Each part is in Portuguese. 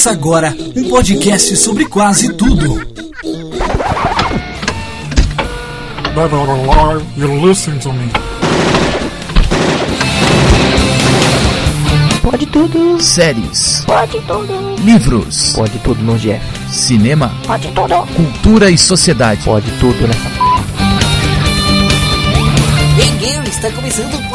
Começa agora um podcast sobre quase tudo. Pode tudo, séries, pode tudo, livros, pode tudo no Jeff. cinema, Pode tudo, cultura e sociedade. pode tudo nessa. Hey Gary, está começando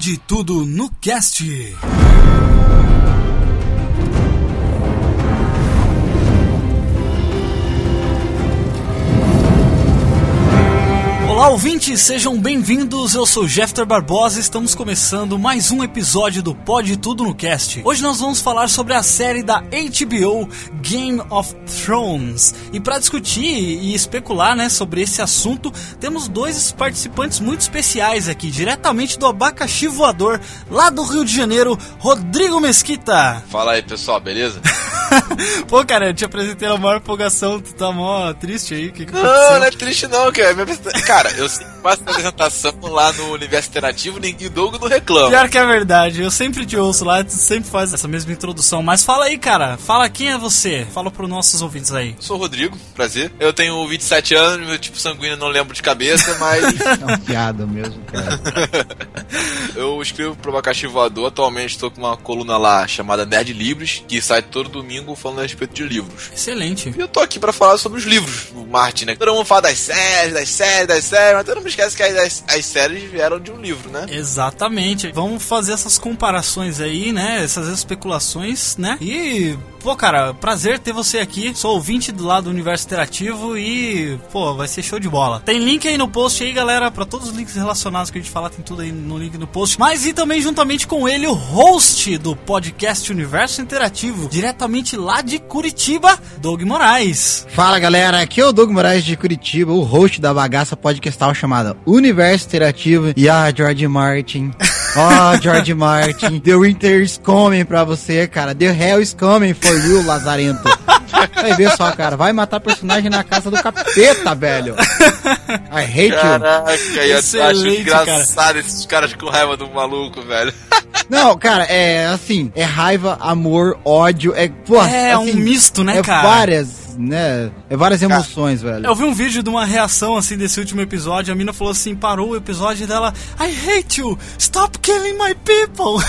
Pode tudo no cast. Ouvintes, sejam bem-vindos. Eu sou Jeffter Barbosa e estamos começando mais um episódio do Pode Tudo no Cast. Hoje nós vamos falar sobre a série da HBO Game of Thrones. E para discutir e especular, né, sobre esse assunto, temos dois participantes muito especiais aqui, diretamente do Abacaxi Voador, lá do Rio de Janeiro, Rodrigo Mesquita. Fala aí, pessoal, beleza? Pô, cara, eu te apresentei na maior empolgação, tu tá mó triste aí, o que que Não, aconteceu? não é triste não, cara. Minha apresenta- Cara, eu sempre faço a apresentação lá no Universo Interativo, ninguém Doug não reclama. Pior que é verdade, eu sempre te ouço lá, tu sempre faz essa mesma introdução. Mas fala aí, cara, fala quem é você. Fala pros nossos ouvintes aí. Eu sou o Rodrigo, prazer. Eu tenho 27 anos, meu tipo sanguíneo não lembro de cabeça, mas É uma piada mesmo, cara. eu escrevo pro Abacaxi Voador. Atualmente estou com uma coluna lá chamada Nerd Livros, que sai todo domingo falando a respeito de livros. Excelente. E eu tô aqui pra falar sobre os livros do Martin, né? Todo mundo fala das séries, das séries, das séries, mas todo mundo esquece que as, as séries vieram de um livro, né? Exatamente. Vamos fazer essas comparações aí, né? Essas especulações, né? E, pô, cara, prazer ter você aqui. Sou ouvinte do lado do Universo Interativo e, pô, vai ser show de bola. Tem link aí no post aí, galera, pra todos os links relacionados que a gente falar, tem tudo aí no link no post. Mas e também juntamente com ele, o host do podcast Universo Interativo, diretamente lá de Curitiba, Doug Moraes. Fala galera, aqui é o Doug Moraes de Curitiba, o host da bagaça podcastal chamada Universo Interativo. E ah, George Martin. Ó, George Martin. The Winter is coming pra você, cara. The hell is coming for you, Lazarento. Vai ver só, cara. Vai matar personagem na casa do capeta, velho. I hate you. Caraca, eu acho engraçado esses caras com raiva do maluco, velho. Não, cara, é assim, é raiva, amor, ódio, é, pô, É assim, um misto, né, é cara? várias, né, é várias emoções, velho. Eu vi um vídeo de uma reação assim desse último episódio. A mina falou assim: parou o episódio dela. I hate you! Stop killing my people!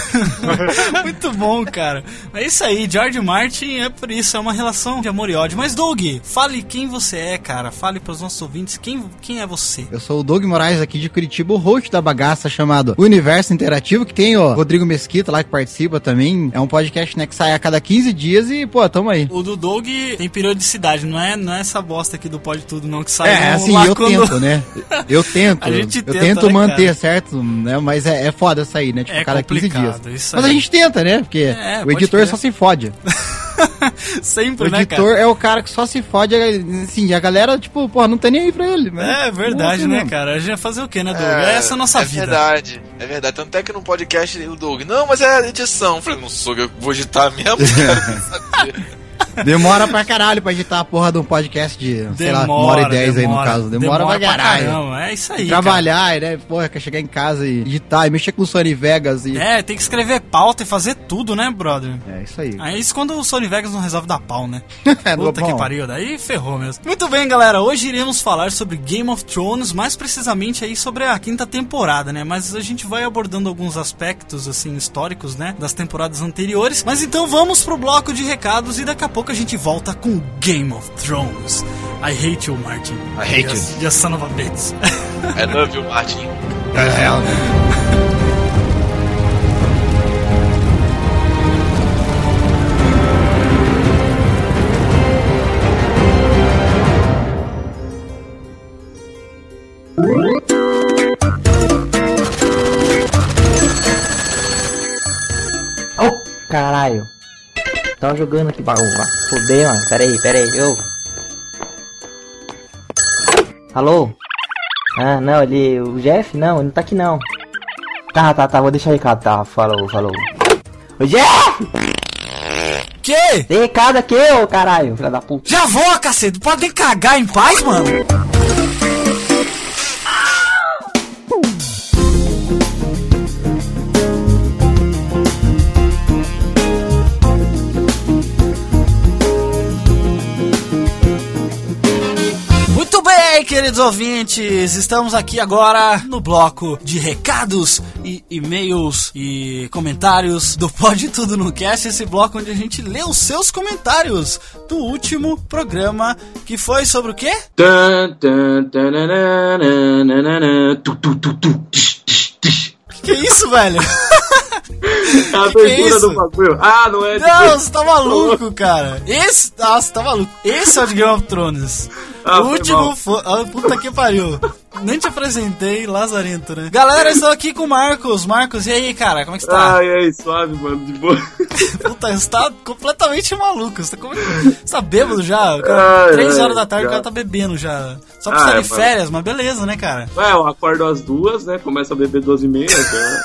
Muito bom, cara. É isso aí, George Martin é por isso, é uma relação de amor e ódio. Mas, Doug, fale quem você é, cara. Fale pros nossos ouvintes quem, quem é você. Eu sou o Doug Moraes aqui de Curitiba, o host da bagaça chamado Universo Interativo, que tem o Rodrigo Mesquita lá que participa também. É um podcast né, que sai a cada 15 dias e, pô, tamo aí. O do Doug tem periodicidade, não é, não é essa bosta aqui do Pode Tudo, não, que sai É, assim, eu quando- tento, né? Eu tento. A gente eu tenta, tento né, manter, cara? certo? Né? Mas é, é foda sair, né? Tipo, É cada 15 complicado, dias. Mas a gente tenta, né? Porque É, o editor crer. só se fode. Sempre, O né, cara? editor é o cara que só se fode, assim, e a galera, tipo, pô, não tem nem aí pra ele, né? É verdade, né, cara? A gente vai fazer o quê, né, Doug? É, essa a nossa é vida. verdade, é verdade. Tanto é que no podcast o Doug, não, mas é edição. Eu falei, não sou, eu vou editar mesmo. Demora pra caralho pra editar a porra de um podcast de, sei lá, uma hora e dez aí no caso. Demora, pra caralho. É isso aí. Trabalhar, né? Porra, quer chegar em casa e editar, e mexer com o Sony Vegas e. cara. É, tem que escrever pauta e fazer tudo, né, brother? É, isso aí. Aí isso quando o Sony Vegas não resolve dar pau, né? É, Puta que pariu, daí ferrou mesmo. Muito bem, galera, hoje iremos falar sobre Game of Thrones, mais precisamente aí sobre a quinta temporada, né? Mas a gente vai abordando alguns aspectos, assim, históricos, né? Das temporadas anteriores. Mas então vamos pro bloco de recados e daqui a pouco a gente volta com Game of Thrones. I hate you, Martin. I hate you. You son of a bitch. I love you, Martin. Ô, Tava jogando aqui, bagulho. Fudei, mano. Pera aí, pera aí. Eu. Alô? Ah, não, ele. O Jeff? Não, ele não tá aqui não. Tá, tá, tá, vou deixar recado, tá. Falou, falou. Ô Jeff! Que? Tem recado aqui, ô caralho, filha da puta. Já vou, cacete. Pode cagar em paz, mano. Queridos ouvintes, estamos aqui agora no bloco de recados e e-mails e comentários do Pode Tudo no Cast, esse bloco onde a gente lê os seus comentários do último programa que foi sobre o quê? Tsh. Que isso, velho? É a é abertura do bagulho. Ah, não é? Não, você tá maluco, cara. Esse. Nossa, você tá maluco. Esse é o de Game of Thrones. Ah, o último foi. Ah, puta que pariu. Nem te apresentei, Lazarento, né? Galera, estou aqui com o Marcos. Marcos, e aí, cara? Como é que você tá? Ai, ai, suave, mano, de boa. Puta, você tá completamente maluco. Você tá, como... você tá bêbado já? O cara- Ai, Três ai, horas da tarde o já. cara tá bebendo já. Só pra Ah, estar é, de férias, mas beleza, né, cara? Ué, eu acordo às duas, né? Começa a beber duas e meia. né?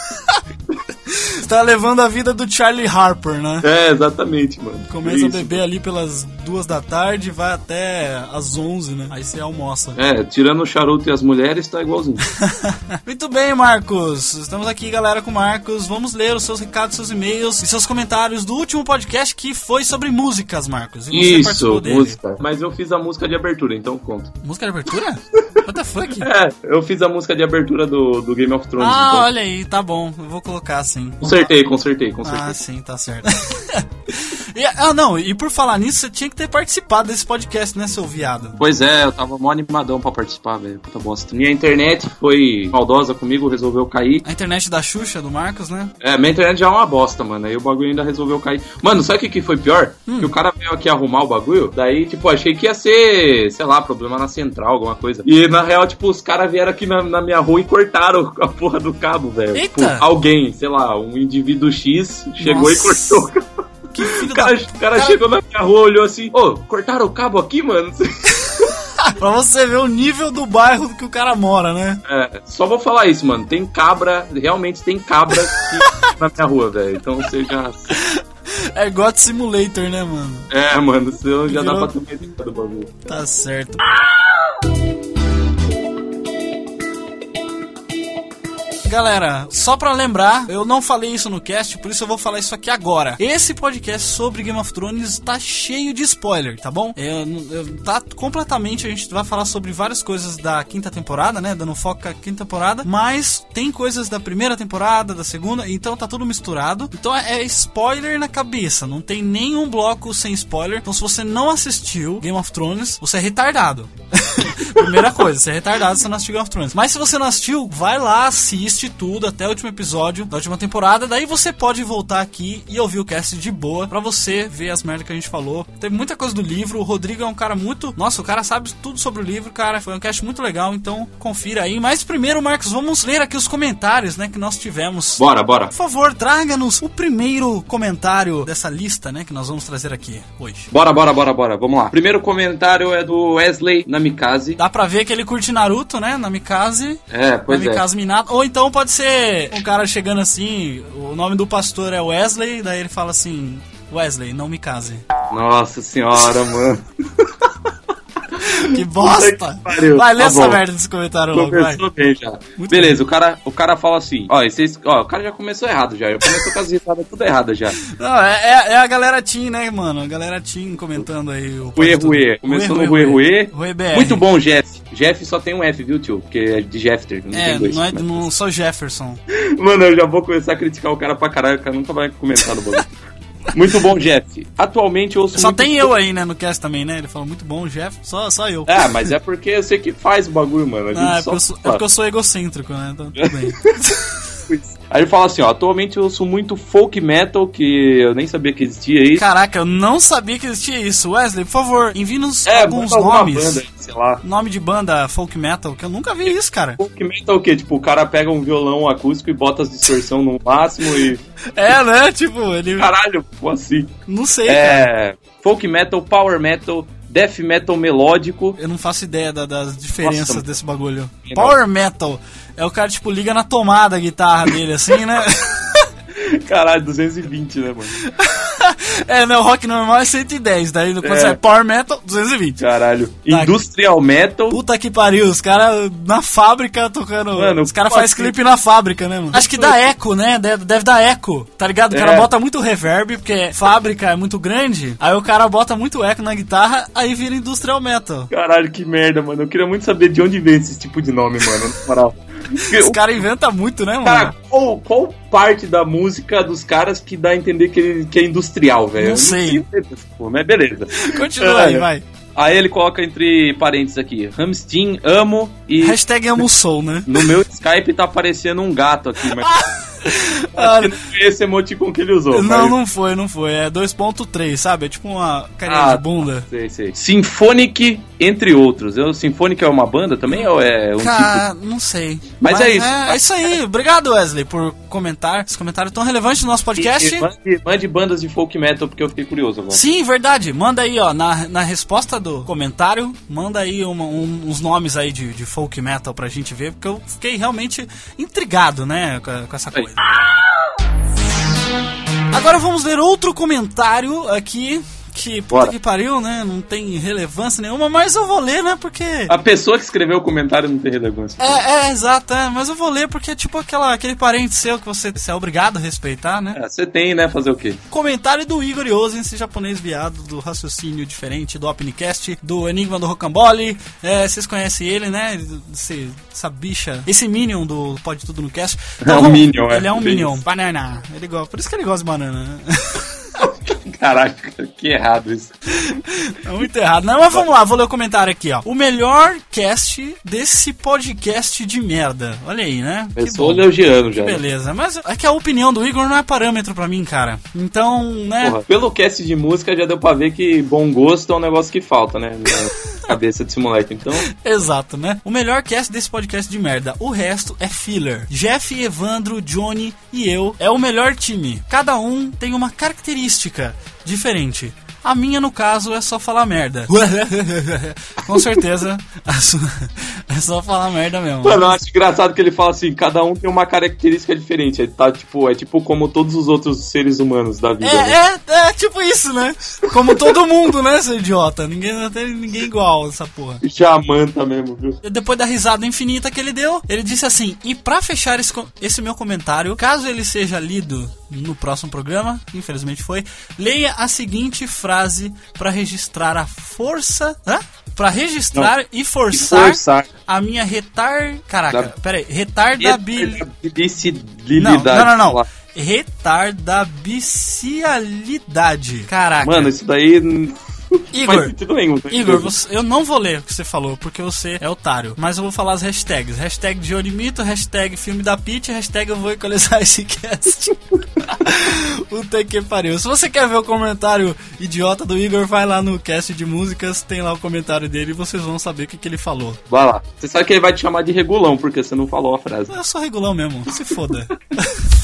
Você tá levando a vida do Charlie Harper, né? É, exatamente, mano. Começa Isso. a beber ali pelas duas da tarde e vai até às onze, né? Aí você almoça. É, tirando o charuto e as mulheres, tá igualzinho. Muito bem, Marcos. Estamos aqui, galera, com o Marcos. Vamos ler os seus recados, seus e-mails e seus comentários do último podcast que foi sobre músicas, Marcos. E Isso, música. Mas eu fiz a música de abertura, então conta. Música de abertura? What the fuck? É, eu fiz a música de abertura do, do Game of Thrones. Ah, então. olha aí, tá bom. Eu vou colocar assim. Consertei, consertei, consertei. Ah, sim, tá certo. E- ah, não, e por falar nisso, você tinha que ter participado desse podcast, né, seu viado? Pois é, eu tava mó animadão pra participar, velho. Puta bosta. Minha internet foi maldosa comigo, resolveu cair. A internet da Xuxa, do Marcos, né? É, minha internet já é uma bosta, mano. Aí o bagulho ainda resolveu cair. Mano, sabe o que, que foi pior? Que o cara veio aqui arrumar o bagulho. Daí, tipo, achei que ia ser, sei lá, problema na central, alguma coisa. E na real, tipo, os caras vieram aqui na, na minha rua e cortaram a porra do cabo, velho. Tipo, Eita! alguém, sei lá, um indivíduo X chegou e Nossa. cortou o cabo. Que filho O cara, da... o cara chegou na minha rua, olhou assim, ô, cortaram o cabo aqui, mano? pra você ver o nível do bairro que o cara mora, né? É, só vou falar isso, mano. Tem cabra, realmente tem cabra aqui na minha rua, velho. Então você já. É God Simulator, né, mano? É, mano, senão já dá Virou- pra ter ideia do bagulho. Tá certo. Galera, só pra lembrar, eu não falei isso no cast, por isso eu vou falar isso aqui agora. Esse podcast sobre Game of Thrones tá cheio de spoiler, tá bom? Eu- eu- tá completamente, a gente vai falar sobre várias coisas da quinta temporada, né? Dando foco à quinta temporada, mas tem coisas da primeira temporada, da segunda, então tá tudo misturado. Então é, é spoiler na cabeça, não tem nenhum bloco sem spoiler. Então se você não assistiu Game of Thrones, você é retardado. Primeira coisa, você é retardado se não assistiu Game of Thrones. Mas se você não assistiu, vai lá, assiste tudo até o último episódio da última temporada. Daí você pode voltar aqui e ouvir o cast de boa pra você ver as merdas que a gente falou. Teve muita coisa do livro. O Rodrigo é um cara muito. Nossa, o cara sabe tudo sobre o livro, cara. Foi um cast muito legal, então confira aí. Mas primeiro, Marcos, vamos ler aqui os comentários, né, que nós tivemos. Bora, bora. Por favor, traga-nos o primeiro comentário dessa lista, né, que nós vamos trazer aqui hoje. Bora, bora, bora, bora. Vamos lá. Primeiro comentário é do Wesley Namikaze. Dá pra ver que ele curte Naruto, né? Namikaze. É, pois é. Namikaze Minato. Ou então pode ser um cara chegando assim, o nome do pastor é Wesley, daí ele fala assim: Wesley, não me case. Nossa senhora, mano. Que bosta! que. Vai, lê Tá essa bom. merda desse comentário logo, vai. Começou bem já. Muito Beleza, o cara, o cara fala assim, ó, esses, ó, o cara já começou errado já. Já começou com as risadas tudo erradas já. Não, é, é- é a galera Team, né, mano? A galera Team comentando aí o. Ruê, ruê. Começou no ruê, ruê. Ruê BR. Muito bom, Jeff. Jeff só tem um F, viu, tio? Porque é de Jeffter, não É, tem dois. não, é, não sou Jefferson. Mano, eu já vou começar a criticar o cara pra caralho, o cara nunca vai comentar no bagulho. Muito bom, Jeff. Atualmente eu ouço Só tem eu aí, né, no cast também, né? Ele falou muito bom, Jeff. Só, só eu. Ah, mas é porque eu sei que faz o bagulho, mano. Ah, é só porque, eu sou, é porque eu sou egocêntrico, né? Então tudo bem. Aí ele fala assim, ó, atualmente eu ouço muito folk metal, que eu nem sabia que existia isso. Caraca, eu não sabia que existia isso. Wesley, por favor, envie-nos É, alguns nomes. banda, sei lá. Nome de banda folk metal, que eu nunca vi isso, cara. Folk metal o quê? Tipo, o cara pega um violão acústico e bota as distorção no máximo e... É, né? Tipo, ele. Caralho, pô, assim. Não sei, cara. É... Folk metal, power metal, death metal melódico. Eu não faço ideia da- das diferenças Nossa. desse bagulho. Power metal. É o cara, tipo, liga na tomada a guitarra dele, assim, né? Caralho, 220, né, mano? É, né? O rock normal é 110, daí quando É. sai Power Metal, 220. Caralho. Tá. Industrial Metal. Puta que pariu, os caras na fábrica tocando. Mano, os caras fazem clipe na fábrica, né, mano? Acho que dá eco, né? Deve, deve dar eco, tá ligado? O cara É. bota muito reverb, porque fábrica é muito grande. Aí o cara bota muito eco na guitarra, aí vira industrial metal. Caralho, que merda, mano. Eu queria muito saber de onde vem esse tipo de nome, mano. Na moral. Os caras inventam muito, né, mano? Cara, qual, qual parte da música dos caras que dá a entender que, ele- que é industrial, velho? Não Eu sei. mas beleza. Continua aí, É. vai. Aí ele coloca entre parênteses aqui: Hamstein, amo e. Hashtag amo soul, né? No meu Skype tá aparecendo um gato aqui, mas. Ah, não foi esse emoticon que ele usou. não, mas- não foi, não foi. É 2.3, sabe? É tipo uma carinha Ah, de bunda. Sei, sei. Symphonic, entre outros. Eu, Symphonic é uma banda também ou é um Cara, não sei. Mas é isso. É, é isso aí. Obrigado, Wesley, por comentar. Esse comentário tão relevante no nosso tipo? podcast. E- e Mande, mande bandas de folk metal porque eu fiquei curioso agora. Sim, verdade. Manda aí, ó, na, na resposta do comentário, manda aí uma- um- uns nomes aí de, de folk metal pra gente ver, porque eu fiquei realmente intrigado, né, com, com essa coisa. Agora vamos ler outro comentário aqui. Que puta Bora. que pariu, né? Não tem relevância nenhuma, mas eu vou ler, né? Porque. A pessoa que escreveu o comentário não tem relevância. É, é, exato, é, mas eu vou ler porque é tipo aquela, aquele parente seu que você, você é obrigado a respeitar, né? É, Você tem, né? Fazer o quê? Comentário do Igor Yosen, esse japonês viado do raciocínio diferente do Opnicast, do Enigma do Rocambole. É, vocês conhecem ele, né? Esse, essa bicha, esse Minion do Pode Tudo no Cast. É um Minion, é. Ele é um Minion. Banana. Ele gosta, por isso que ele gosta de banana. né? Caraca, que errado isso. É muito errado. Não, mas vamos lá, vou ler o comentário aqui, ó. O melhor cast desse podcast de merda. Olha aí, né? Eu Que sou bom. elogiando já. Beleza, mas é que a opinião do Igor não é parâmetro pra mim, cara. Então, né? Porra, pelo cast de música já deu pra ver que bom gosto é um negócio que falta, né? Na cabeça desse moleque. Então, Exato, né? O melhor cast desse podcast de merda. O resto é filler. Jeff, Evandro, Johnny e eu é o melhor time. Cada um tem uma característica diferente. A minha, no caso, é só falar merda. Com certeza, sua- é só falar merda mesmo. mano, eu acho engraçado que ele fala assim: cada um tem uma característica diferente. É, tá, tipo, é tipo como todos os outros seres humanos da vida. né? É, é, é tipo isso, né? Como todo mundo, né, seu idiota? Ninguém não tem ninguém igual essa porra. Jamanta mesmo, viu? Depois da risada infinita que ele deu, ele disse assim: E pra fechar esse, esse meu comentário, caso ele seja lido no próximo programa, infelizmente foi, leia a seguinte frase pra registrar a força. Hã? Pra registrar e forçar, Forçar. a minha retar. Caraca, Da- peraí, retardabilidade. Não, não, não, não. Lá. Retardabilidade. Caraca. Mano, isso daí não Igor, nenhum. tá Igor, você- eu não vou ler o que você falou, porque você é otário. Mas eu vou falar as hashtags. Hashtag Johnny Mito, hashtag filme da Peach, hashtag eu vou equalizar esse cast. Puta que pariu. Se você quer ver o comentário idiota do Igor, vai lá no cast de músicas, tem lá o comentário dele e vocês vão saber o que, que ele falou. Vai lá. Você sabe que ele vai te chamar de regulão, porque você não falou a frase. Eu sou regulão mesmo, se foda.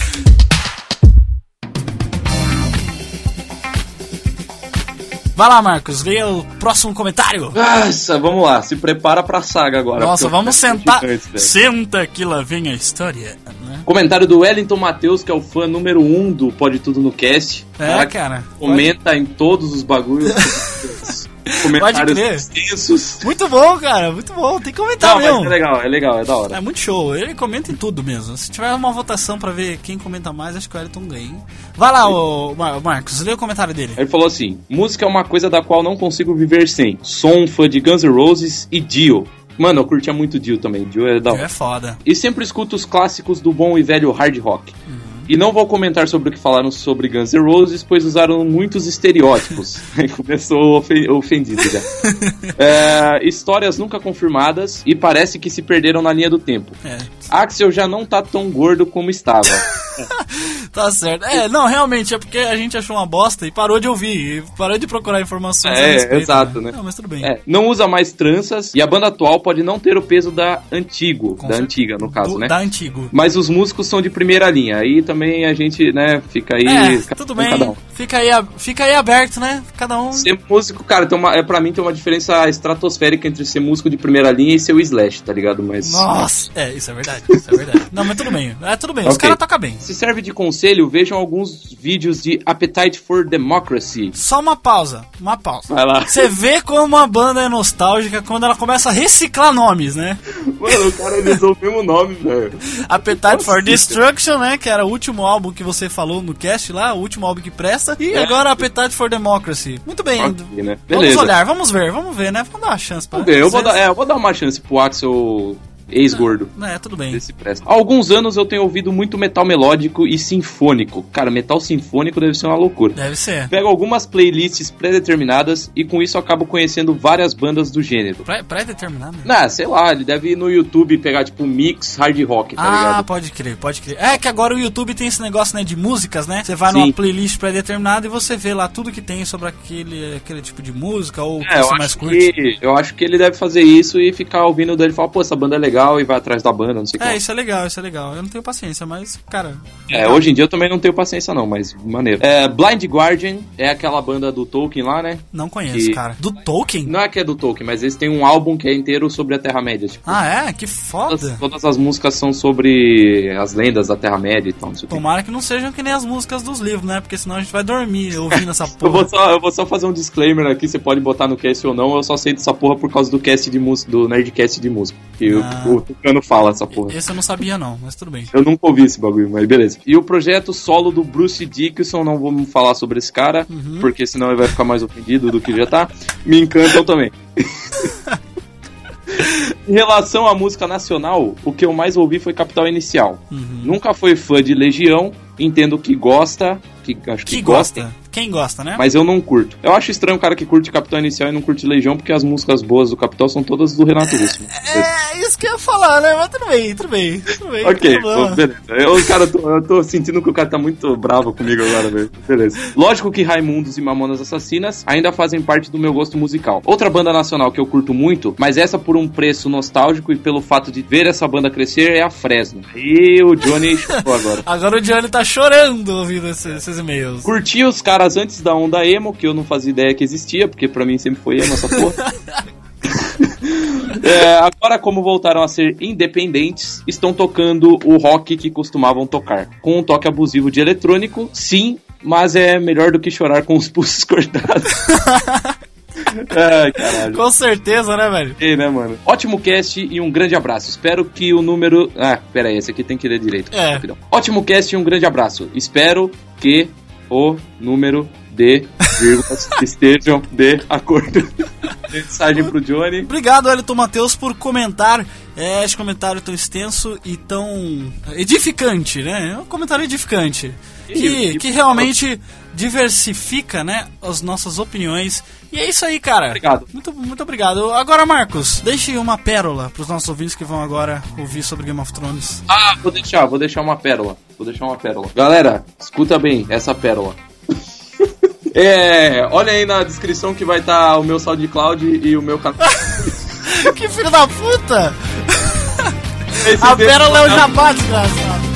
Vai lá, Marcos, leia o próximo comentário. Nossa, vamos lá. Se prepara pra saga agora. Nossa, vamos sentar. Senta que lá vem a história. Né? Comentário do Wellington Matheus, que é o fã número um do Pode Tudo no Cast. É, Cara, cara. Comenta em todos os bagulhos. Comentários extensos. Muito bom, cara. Muito bom. Tem que comentar Não, mesmo. é legal, é legal, é da hora. É muito show. Ele comenta em tudo mesmo. Se tiver uma votação pra ver quem comenta mais, acho que o Elton ganha. hein? Vai lá, ô, Mar- Marcos, lê o comentário dele. Ele falou assim: música é uma coisa da qual não consigo viver sem. Sou um fã de Guns N' Roses e Dio. Mano, eu curtia muito Dio também. Dio é da hora. É foda. E sempre escuto os clássicos do bom e velho hard rock. E não vou comentar sobre o que falaram sobre Guns N' Roses, pois usaram muitos estereótipos. Aí Começou ofen- ofendido já. É, histórias nunca confirmadas e parece que se perderam na linha do tempo. É. Axel já não tá tão gordo como estava. Tá certo. É, não, realmente, é porque a gente achou uma bosta e parou de ouvir. Parou de procurar informações É, respeito, exato, né? Não, mas tudo bem. É, não usa mais tranças e a banda atual pode não ter o peso da antigo, Com da certeza. antiga no caso, Do- né? Da antigo. Mas os músicos são de primeira linha. Aí também a gente, né, fica aí. É, tudo bem. cada um. Fica aí, fica aí aberto, né? Cada um. Ser músico, cara, tem uma, é, pra mim tem uma diferença estratosférica entre ser músico de primeira linha e ser o Slash, tá ligado? Mas. Nossa! É, isso é verdade, isso é verdade. Não, mas tudo bem. É, tudo bem. Os caras tocam bem. Se serve de conselho, vejam alguns vídeos de Appetite for Democracy. Só uma pausa, uma pausa. Vai lá. Você vê como a banda é nostálgica quando ela começa a reciclar nomes, né? Mano, o cara usou o mesmo nome, velho. Appetite for Destruction, né? Que era o último álbum que você falou no cast lá, o último álbum que presta. E agora Appetite for Democracy. Muito bem. Ok, né? Vamos olhar, vamos ver, vamos ver, né? Vamos dar uma chance pra Vamos ver, eu vou, dar, é, eu vou dar uma chance pro Axel ex-gordo. É, tudo bem. Desse presta. Há alguns anos eu tenho ouvido muito metal melódico e sinfônico. Cara, metal sinfônico deve ser uma loucura. Deve ser. Pego algumas playlists pré-determinadas e com isso acabo conhecendo várias bandas do gênero. Pré- Pré-determinado? Ah, sei lá, ele deve ir no YouTube pegar tipo mix hard rock, tá ah, ligado? pode crer, pode crer. É que agora o YouTube tem esse negócio, né, de músicas, né? Você vai Sim. numa playlist pré-determinada e você vê lá tudo que tem sobre aquele, aquele tipo de música ou que É, eu você mais curte. que, eu acho que ele deve fazer isso e ficar ouvindo dele e falar, pô, essa banda é legal e vai atrás da banda, não sei o que. É, isso é legal, isso é legal. Eu não tenho paciência, mas, cara. É, hoje em dia eu também não tenho paciência não, mas maneiro. É, Blind Guardian é aquela banda do Tolkien lá, né? Não conheço, Que- cara. Do Tolkien? Não é que é do Tolkien, mas eles têm um álbum que é inteiro sobre a Terra-média. Tipo, Ah, é? Que todas, foda. todas as músicas são sobre as lendas da Terra-média e tal, não sei o que. Tomara que não sejam que nem as músicas dos livros, né? Porque senão a gente vai dormir ouvindo essa Eu vou, porra. só, eu vou só fazer um disclaimer aqui, você pode botar no cast ou não, eu só sei dessa porra por causa do cast de música, do Nerdcast de música. Que Ah. o Tucano fala essa porra. Esse eu não sabia, não, mas tudo bem. Eu nunca ouvi esse bagulho, mas beleza. E o projeto solo do Bruce Dickinson, não vamos falar sobre esse cara, Uhum. porque senão ele vai ficar mais ofendido do que já tá. Me encantam também. em relação à música nacional, o que eu mais ouvi foi Capital Inicial. Uhum. Nunca foi fã de Legião, entendo que gosta, que acho que, Que gosta. gosta? Quem gosta, né? Mas eu não curto. Eu acho estranho o cara que curte Capital Inicial e não curte Legião, porque as músicas boas do Capital são todas do Renato Russo. É, isso que eu ia falar, né? Mas tudo bem, tudo bem. Tudo bem Ok, bom, beleza. Eu, cara, tô, eu tô sentindo que o cara tá muito bravo comigo agora, velho. Beleza. Lógico que Raimundos e Mamonas Assassinas ainda fazem parte do meu gosto musical. Outra banda nacional que eu curto muito, mas essa por um preço nostálgico e pelo fato de ver essa banda crescer, é a Fresno. E o Johnny chupou agora. Agora o Johnny tá chorando ouvindo esses, esses e-mails. Curti os caras antes da onda emo, que eu não fazia ideia que existia, porque pra mim sempre foi emo essa porra. É, agora, como voltaram a ser independentes, estão tocando o rock que costumavam tocar. Com um toque abusivo de eletrônico, sim, mas é melhor do que chorar com os pulsos cortados. Ai, caralho. Com certeza, né, velho? Ei, né, mano? Ótimo cast e um grande abraço. Espero que o número. Ah, pera aí, esse aqui tem que ler direito. É. Ótimo cast e um grande abraço. Espero que o número de vírgulas estejam de acordo. Mensagem pro Johnny. Obrigado, Elton Matheus, por comentar é, esse comentário tão extenso e tão edificante, né? É um comentário edificante. Que, que realmente diversifica, né, as nossas opiniões. E é isso aí, cara. Obrigado. Muito, muito obrigado. Agora, Marcos, deixe uma pérola pros nossos ouvintes que vão agora ouvir sobre Game of Thrones. Ah, vou deixar, vou deixar uma pérola. Vou deixar uma pérola. Galera, escuta bem essa pérola. É, olha aí na descrição que vai estar o meu SoundCloud e o meu canal. que filho da puta! Esse A pérola é o jabá, desgraçado.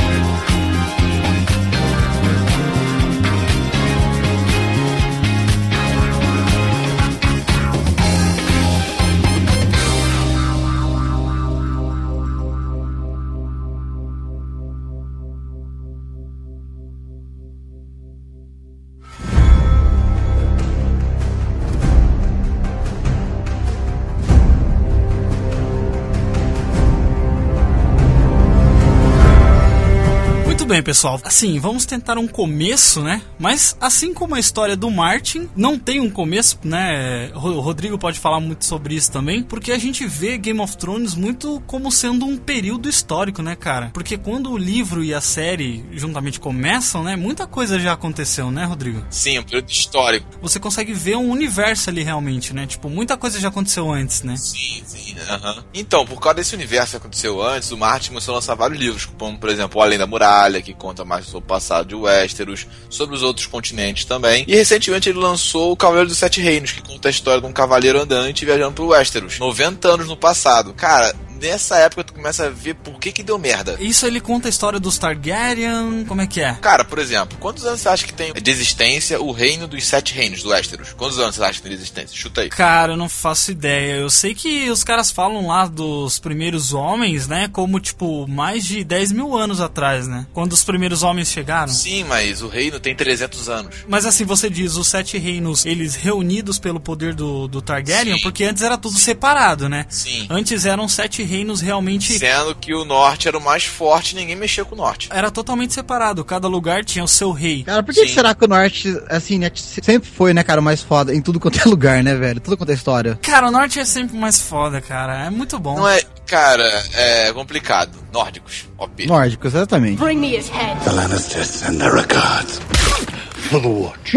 Pessoal. Assim, vamos tentar um começo, né? Mas assim como a história do Martin não tem um começo, né? O Rodrigo pode falar muito sobre isso também, porque a gente vê Game of Thrones muito como sendo um período histórico, né, cara? Porque quando o livro e a série juntamente começam, né? Muita coisa já aconteceu, né, Rodrigo? Sim, um período histórico. Você consegue ver um universo ali realmente, né? Tipo, muita coisa já aconteceu antes, né? Sim, sim. aham. Então, por causa desse universo que aconteceu antes, o Martin começou a lançar vários livros, como, por exemplo, O Além da Muralha, que conta mais sobre o passado de Westeros, sobre os outros continentes também. E recentemente ele lançou O Cavaleiro dos Sete Reinos, que conta a história de um cavaleiro andante viajando pro Westeros, 90 anos no passado. Cara, nessa época tu começa a ver por que que deu merda. Isso ele conta a história dos Targaryen, como é que é? Cara, por exemplo, quantos anos você acha que tem de existência o reino dos sete reinos do Westeros? Quantos anos você acha que tem de existência? Chuta aí. Cara, eu não faço ideia. Eu sei que os caras falam lá dos primeiros homens, né? Como, tipo, mais de 10 mil anos atrás, né? Quando os primeiros homens chegaram. Sim, mas o reino tem 300 anos. Mas assim, você diz, os sete reinos, eles reunidos pelo poder do, do Targaryen, Sim. porque antes era tudo separado, né? Sim. Antes eram sete reinos realmente. Sendo que o norte era o mais forte, ninguém mexia com o norte. Era totalmente separado. Cada lugar tinha o seu rei. Cara, por que Sim. será que o norte, assim, né, sempre foi, né, cara, o mais foda em tudo quanto é lugar, né, velho? Tudo quanto é história. Cara, o norte é sempre mais foda, cara. É muito bom. Não é, cara, é complicado. Nórdicos, OP. Nórdico, exatamente. Bring me his head. The Lannisters send their regards. For the Watch.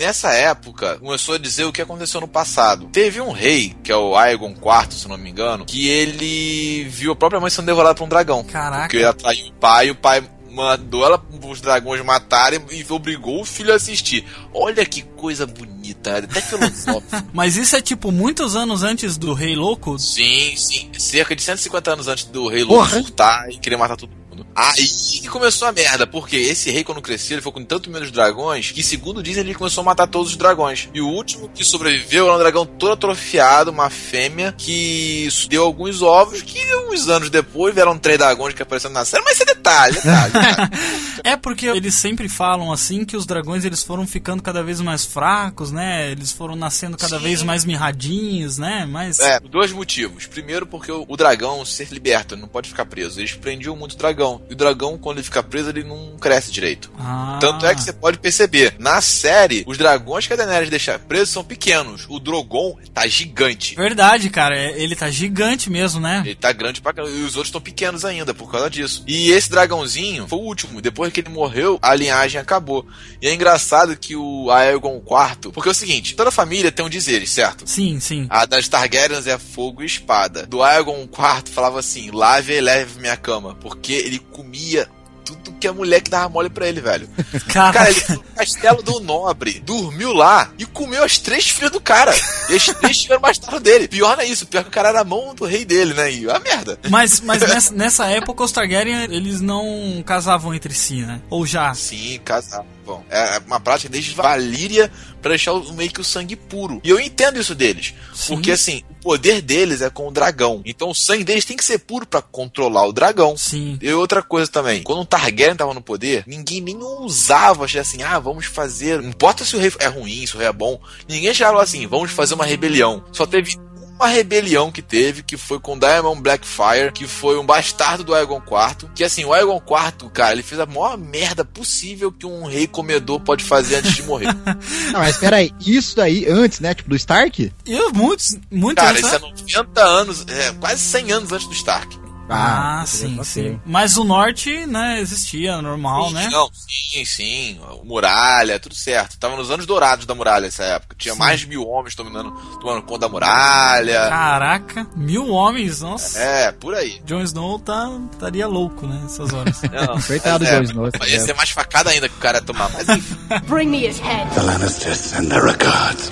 Nessa época, começou a dizer o que aconteceu no passado. Teve um rei, que é o Aegon IV, se não me engano, que ele viu a própria mãe sendo devorada por um dragão. Caraca. Porque ele atraiu o pai, o pai mandou ela os dragões matarem e obrigou o filho a assistir. Olha que coisa bonita, até filosófico. Mas isso é tipo muitos anos antes do Rei Louco? sim, sim. Cerca de 150 anos antes do rei Louco Porra. surtar e querer matar todo mundo. Aí que começou a merda, porque esse rei, quando cresceu, ele foi com tanto medo dos dragões que, segundo dizem, ele começou a matar todos os dragões. E o último que sobreviveu era um dragão todo atrofiado, uma fêmea, que deu alguns ovos, que uns anos depois vieram três dragões que apareceram na série, mas isso é detalhe, detalhe. detalhe. É porque eles sempre falam assim que os dragões eles foram ficando cada vez mais fracos, né? Eles foram nascendo cada Sim. vez mais mirradinhos, né? Mas É, dois motivos. Primeiro, porque o, dragão ser liberto, não pode ficar preso. Eles prendiam muito o dragão. E o dragão, quando ele fica preso, ele não cresce direito. Ah. Tanto é que você pode perceber, na série, os dragões que a Daenerys deixa presos são pequenos. O Drogon tá gigante. Verdade, cara. é- Ele tá gigante mesmo, né? Ele tá grande pra caramba. E os outros estão pequenos ainda por causa disso. E esse dragãozinho foi o último. Depois que ele morreu, a linhagem acabou. E é engraçado que o Aegon IV. Porque é o seguinte: toda família tem um dizeres, certo? Sim, sim. A das Targaryens é fogo e espada. Do Aegon IV falava assim: lave e leve minha cama. Porque ele comia tudo que a mulher que dava mole pra ele, velho. Cara, Cara, ele foi no castelo do nobre, dormiu lá e comeu as três filhas do cara. E as três tiveram mais tarde dele. Pior não é isso, pior que o cara era a mão do rei dele, né? E a merda. mas, mas nessa, nessa época os Targaryen eles não casavam entre si, né? Ou já? Sim, casavam. É uma prática desde Valíria pra deixar o, meio que o sangue puro. E eu entendo isso deles. Sim. Porque assim, o poder deles é com o dragão. Então o sangue deles tem que ser puro pra controlar o dragão. Sim. E outra coisa também, quando um Targaryen tava no poder, ninguém nem ousava achar assim, ah, vamos fazer. Não importa se o rei é ruim, se o rei é bom. Ninguém chegava assim, vamos fazer uma rebelião. Só teve uma rebelião que teve, que foi com Diamond Blackfire, que foi um bastardo do Aegon IV. Que assim, o Aegon IV, cara, ele fez a maior merda possível que um rei comedor pode fazer antes de morrer. Não, mas peraí, isso daí antes, né, tipo, do Stark? E muitos, muitos cara, antes, isso é né? 90 anos, é, quase 100 anos antes do Stark. Ah, ok, sim, sim. Mas o norte, né, existia, normal, Sim, né? Não, sim, sim. Muralha, tudo certo. Tava nos anos dourados da muralha nessa época. Tinha Sim. mais de mil homens tomando, tomando conta da muralha. Caraca, mil homens, nossa. É, por aí. Jon Snow tá, estaria louco, né, nessas horas. Não, Coitado do é, Jon Snow, ia ser mais facada ainda que o cara ia tomar. Mas enfim. Bring me his head. The Lannisters send their regards.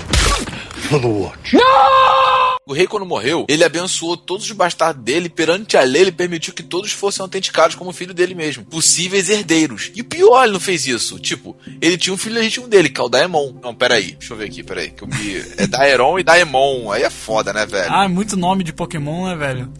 For the Watch. O rei, quando morreu, ele abençoou todos os bastardos dele, perante a lei, ele permitiu que todos fossem autenticados como filho dele mesmo. Possíveis herdeiros. E o pior, ele não fez isso. Tipo, ele tinha um filho legítimo dele, que é o Daemon. Não, peraí. Deixa eu ver aqui, peraí. Que eu me... É Daeron e Daemon. Aí é foda, né, velho? ah, é muito nome de Pokémon, né, velho?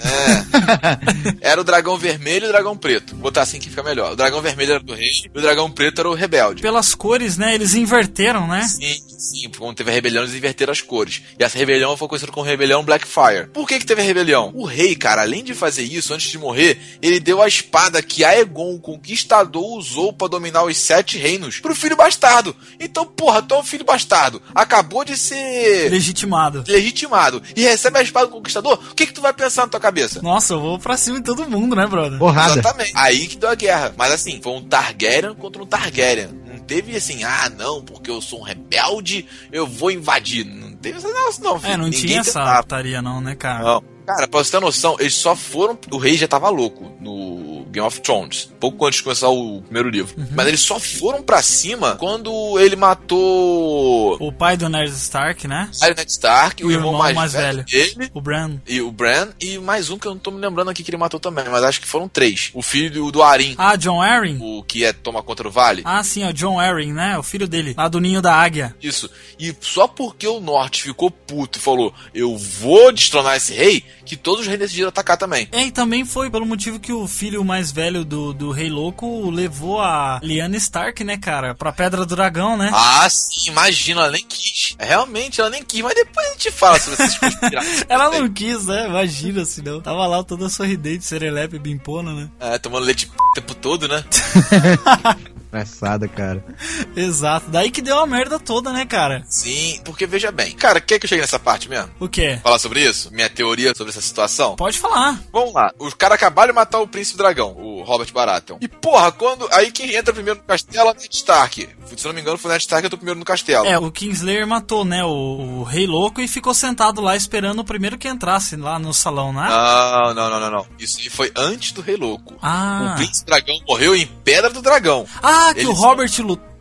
Era o dragão vermelho e o dragão preto. Vou botar assim que fica melhor. O dragão vermelho era do rei e o dragão preto era o rebelde. Pelas cores, né, eles inverteram, né? Sim, sim, porque quando teve a rebelião, eles inverteram as cores. E essa rebelião foi conhecida como Rebelião Blackfire. Por que que teve a rebelião? O rei, cara, além de fazer isso, antes de morrer, ele deu a espada que Aegon, o Conquistador, usou pra dominar os sete reinos pro filho bastardo. Então, porra, tu é um filho bastardo. Acabou de ser Legitimado. legitimado e recebe a espada do Conquistador, o que que tu vai pensar na tua cabeça? Nossa, eu vou pra cima de todo mundo, né, brother? Porrada. Exatamente. Aí que deu a guerra. Mas assim, foi um Targaryen contra um Targaryen. Não teve assim, ah, não, porque eu sou um rebelde, eu vou invadir. Teve esse negócio, não. É, não Ninguém tinha essa putaria não, né, cara? Não. Cara, pra você ter noção, eles só foram. O rei já tava louco no Game of Thrones, pouco antes de começar o primeiro livro. Mas eles só foram pra cima quando ele matou O pai do Ned Stark, né? Arya Ned Stark, o, O irmão, irmão mais, mais velho, velho. dele. O Bran. E o Bran, e mais um que eu não tô me lembrando aqui que ele matou também, mas acho que foram três. O filho do Arin, Ah, John Arryn? o que é toma conta do vale. Ah, sim, ó, John Arryn, né? O filho dele, lá do ninho da águia. Isso. E só porque o norte ficou puto e falou: Eu vou destronar esse rei, que todos os reis decidiram atacar também. É, e também foi pelo motivo que o filho mais velho do, do Rei Louco levou a Lyanna Stark, né, cara, pra Pedra do Dragão, né? Ah, sim, imagina, ela nem quis. É, Realmente, ela nem quis, mas depois a gente fala sobre essas conspirações. Ela não quis, né? Imagina se não. Tava lá toda sorridente, serelepe, bimpona, né? É, tomando leite p... o tempo todo, né? Engraçada, cara. Exato. Daí que deu a merda toda, né, cara? Sim, porque veja bem. Cara, quer que eu chegue nessa parte mesmo? O quê? Falar sobre isso? Minha teoria sobre essa situação? Pode falar. Vamos lá. Os caras acabaram de matar o príncipe dragão, o Robert Baratheon. E porra, quando. Aí quem entra primeiro no castelo é o Ned Stark. Se eu não me engano, foi o Ned Stark que entrou primeiro no castelo. É, o Kingslayer matou, né, o, o Rei Louco e ficou sentado lá esperando o primeiro que entrasse lá no salão, né? Não, não, não, não, não. Isso aí foi antes do Rei Louco. Ah. O príncipe dragão morreu em Pedra do Dragão. Ah, que Ele o Robert lutou.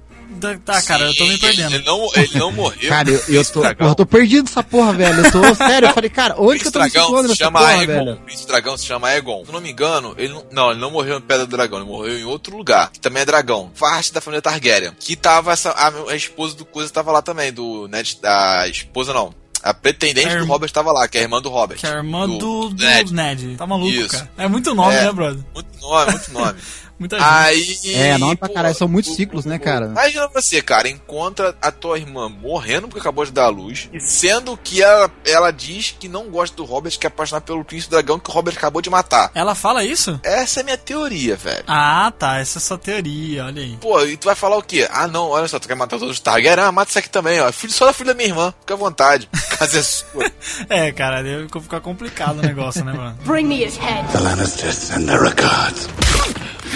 Tá, cara, eu tô me Sim, perdendo. Ele não, ele não morreu. Cara, eu, eu, tô, porra, eu tô perdido nessa porra, velho. Eu tô. Sério, eu falei, cara, onde que eu tô me situando se nessa chama porra, Aegon. velho? O Príncipe Dragão se chama Aegon. Se eu não me engano, ele não, não, ele não morreu em Pedra do Dragão, ele morreu em outro lugar, que também é dragão. Parte da família Targaryen. Que tava essa. A, a esposa do Coisa tava lá também, do Ned. A esposa não. A pretendente A do irmã- Robert tava lá, que é a irmã do Robert. Que é a irmã do, do, Ned. Ned. Tá maluco, Isso. cara. É muito nome, É. né, brother? Muito nome, muito nome. Muita gente. Aí. É, nome pra pô, caralho, são muitos ciclos, né, cara? Imagina você, cara, encontra a tua irmã morrendo porque acabou de dar a luz, e sendo que ela, ela diz que não gosta do Robert, que é apaixonada pelo príncipe dragão que o Robert acabou de matar. Ela fala isso? Essa é a minha teoria, velho. Ah, tá. Essa é sua teoria, olha aí. Pô, e tu vai falar o quê? Ah, não, olha só, tu quer matar todos os Targaryen? Ah, mata isso aqui também, ó. Filho, só da filha da minha irmã. Fica à vontade. A casa é sua. É, cara, deve ficar complicado o negócio, né, mano? Bring me his head. The Lannisters and their regards.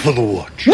For the watch.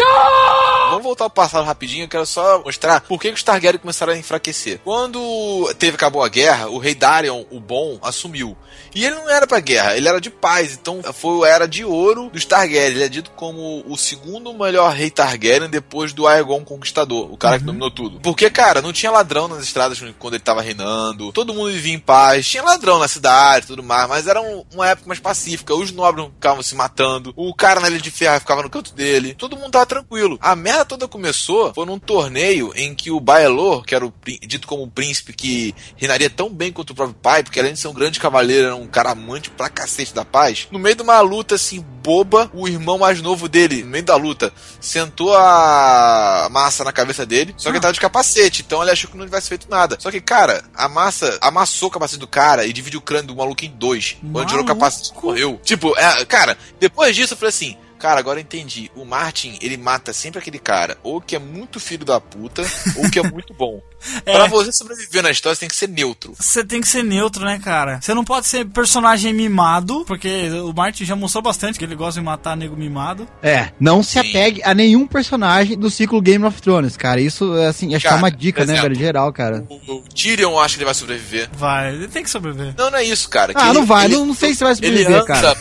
Vamos voltar ao passado rapidinho, eu quero só mostrar por que, que os Targaryen começaram a enfraquecer. Quando teve acabou a guerra, o rei Darion, o bom, assumiu. E ele não era pra guerra, ele era de paz. Então foi a era de ouro dos Targaryen. Ele é dito como o segundo melhor rei Targaryen depois do Aegon Conquistador, o cara que dominou tudo. Porque, cara, não tinha ladrão nas estradas quando ele tava reinando. Todo mundo vivia em paz. Tinha ladrão na cidade e tudo mais, mas era um- uma época mais pacífica. Os nobres não ficavam se matando. O cara na ilha de ferro ficava no canto dele. Todo mundo tava tranquilo. A merda toda começou foi num torneio em que o Baelor, que era o dito como o príncipe que reinaria tão bem quanto o próprio pai, porque além de ser um grande cavaleiro, era um cara amante pra cacete da paz. No meio de uma luta assim boba, o irmão mais novo dele, no meio da luta, sentou a massa na cabeça dele, só que ele tava de capacete, então ele achou que não tivesse feito nada. Só que, cara, a massa amassou o capacete do cara e dividiu o crânio do maluco em dois. Quando tirou o capacete, morreu. Tipo, é, cara, depois disso eu falei assim. Cara, agora eu entendi. O Martin, ele mata sempre aquele cara, ou que é muito filho da puta, ou que é muito bom. É. Pra você sobreviver na história, você tem que ser neutro. Você tem que ser neutro, né, cara? Você não pode ser personagem mimado, porque o Martin já mostrou bastante que ele gosta de matar nego mimado. É, não se Sim. apegue a nenhum personagem do ciclo Game of Thrones, cara. Isso, assim, acho que é Cara, uma dica, por né, exemplo, velho, geral, cara. O, o Tyrion acha que ele vai sobreviver. Vai, ele tem que sobreviver. Não, não é isso, cara. que Ah, ele- não vai, ele- não, não sei se vai Ele sobreviver, anda cara.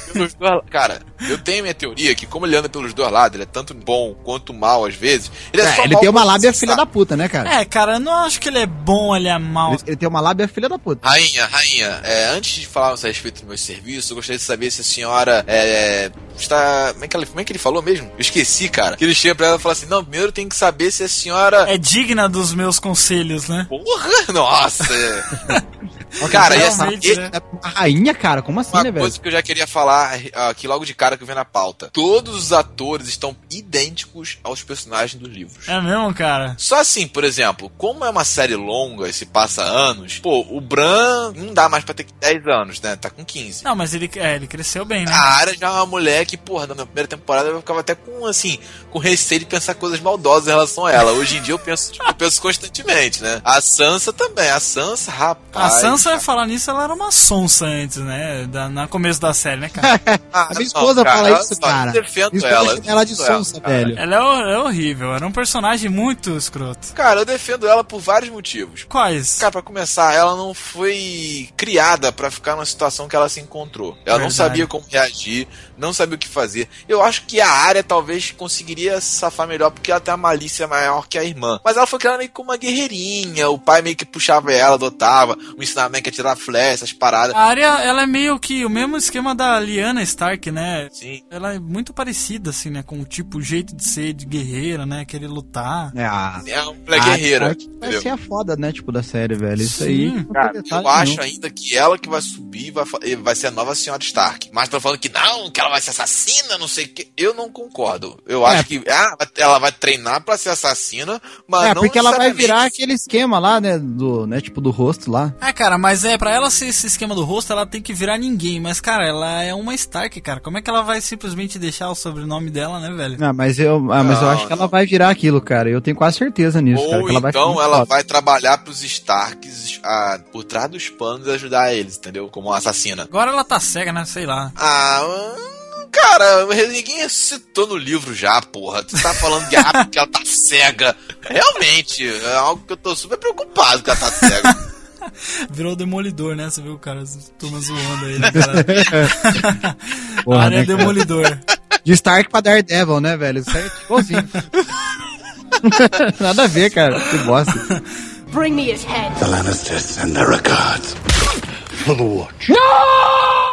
Cara, eu tenho minha teoria que, como ele anda pelos dois lados, ele é tanto bom quanto mal às vezes. Ele é, É, só ele mal tem uma lábia filha sabe. da puta, né, cara? É, cara, eu não acho que ele é bom, ele é mau. Ele, ele tem uma lábia filha da puta. Rainha, rainha, é, antes de falarmos a respeito do meu serviço, eu gostaria de saber se a senhora é, está. Como é, que ela- como é que ele falou mesmo? Eu esqueci, cara. Que ele chega pra ela e fala assim: Não, primeiro tem que saber se a senhora. É digna dos meus conselhos, né? Porra! Nossa! é. cara, e essa, né? É uma rainha, cara, como assim, Uma né, velho? coisa que eu já queria falar ah, aqui logo de cara que eu vi na pauta. Todos os atores estão idênticos aos personagens dos livros. É mesmo, cara? Só assim, por exemplo, como é uma série longa e se passa anos, pô, o Bran não dá mais pra ter 10 anos, né? Tá com 15. Não, mas ele, é, ele cresceu bem, né? A área já é uma mulher que, porra, na minha primeira temporada eu ficava até com, assim, com receio de pensar coisas maldosas em relação a ela. Hoje em dia eu penso, tipo, eu penso constantemente, né? A Sansa também. A Sansa, A rapaz. Sansa ia falar nisso, ela era uma sonsa antes, né? Da, na começo da série, né, cara? Ah, A minha esposa cara, fala isso, cara. Eu defendo ela. ela de sonsa, ela, velho. ela é, é horrível, era um personagem muito escroto. Cara, eu defendo ela por vários motivos. Quais? Cara, pra começar, ela não foi criada pra ficar numa situação que ela se encontrou. Ela não Verdade. sabia como reagir, não sabia o que fazer. Eu acho que a área talvez conseguiria se safar melhor porque ela tem uma malícia maior que a irmã. Mas ela foi criada meio como uma guerreirinha. O pai meio que puxava ela, adotava, o ensinamento que é tirar flecha, essas paradas. A área, ela é meio que o mesmo esquema da Lyanna Stark, né? Sim. Ela é muito parecida, assim, né? Com o tipo, o jeito de ser de guerreira, né? Querer lutar. É, a, É uma mulher a guerreira. Stark vai ser a foda, né, tipo, da série, velho. Isso Sim. aí. Cara, eu acho nenhum. ainda que ela que vai subir vai, vai ser a nova senhora Stark. Mas tô falando que não, que ela vai ser assassina, não sei o que. Eu não concordo. Eu É. acho que ah, ela vai treinar pra ser assassina, mas É, não porque ela vai virar aquele esquema lá, né, do, né, tipo, do rosto lá. É, cara, mas é, pra ela ser esse esquema do rosto, ela tem que virar ninguém. Mas, cara, ela é uma Stark, cara. Como é que ela vai simplesmente deixar o sobrenome dela, né, velho? Ah, mas eu, ah, mas eu Não, acho que ela não. vai virar aquilo, cara. Eu tenho quase certeza nisso, cara. Ou que ela então ela vai trabalhar pros Starks ah, por trás dos panos e ajudar eles, entendeu? Como uma assassina. Agora ela tá cega, né? Sei lá. Ah, hum, cara, ninguém citou no livro já, porra. Tu tá falando que, ah, porque ela tá cega. Realmente, é algo que eu tô super preocupado que ela tá cega. Virou o demolidor, né? Você viu o cara, as turmas zoando aí, né, cara? Porra, área né, cara? demolidor. De Stark pra Daredevil, né, velho? Isso aí é igualzinho. Nada a ver, cara. Que bosta. Bring me his head. The Lannisters and their regards. For the watch.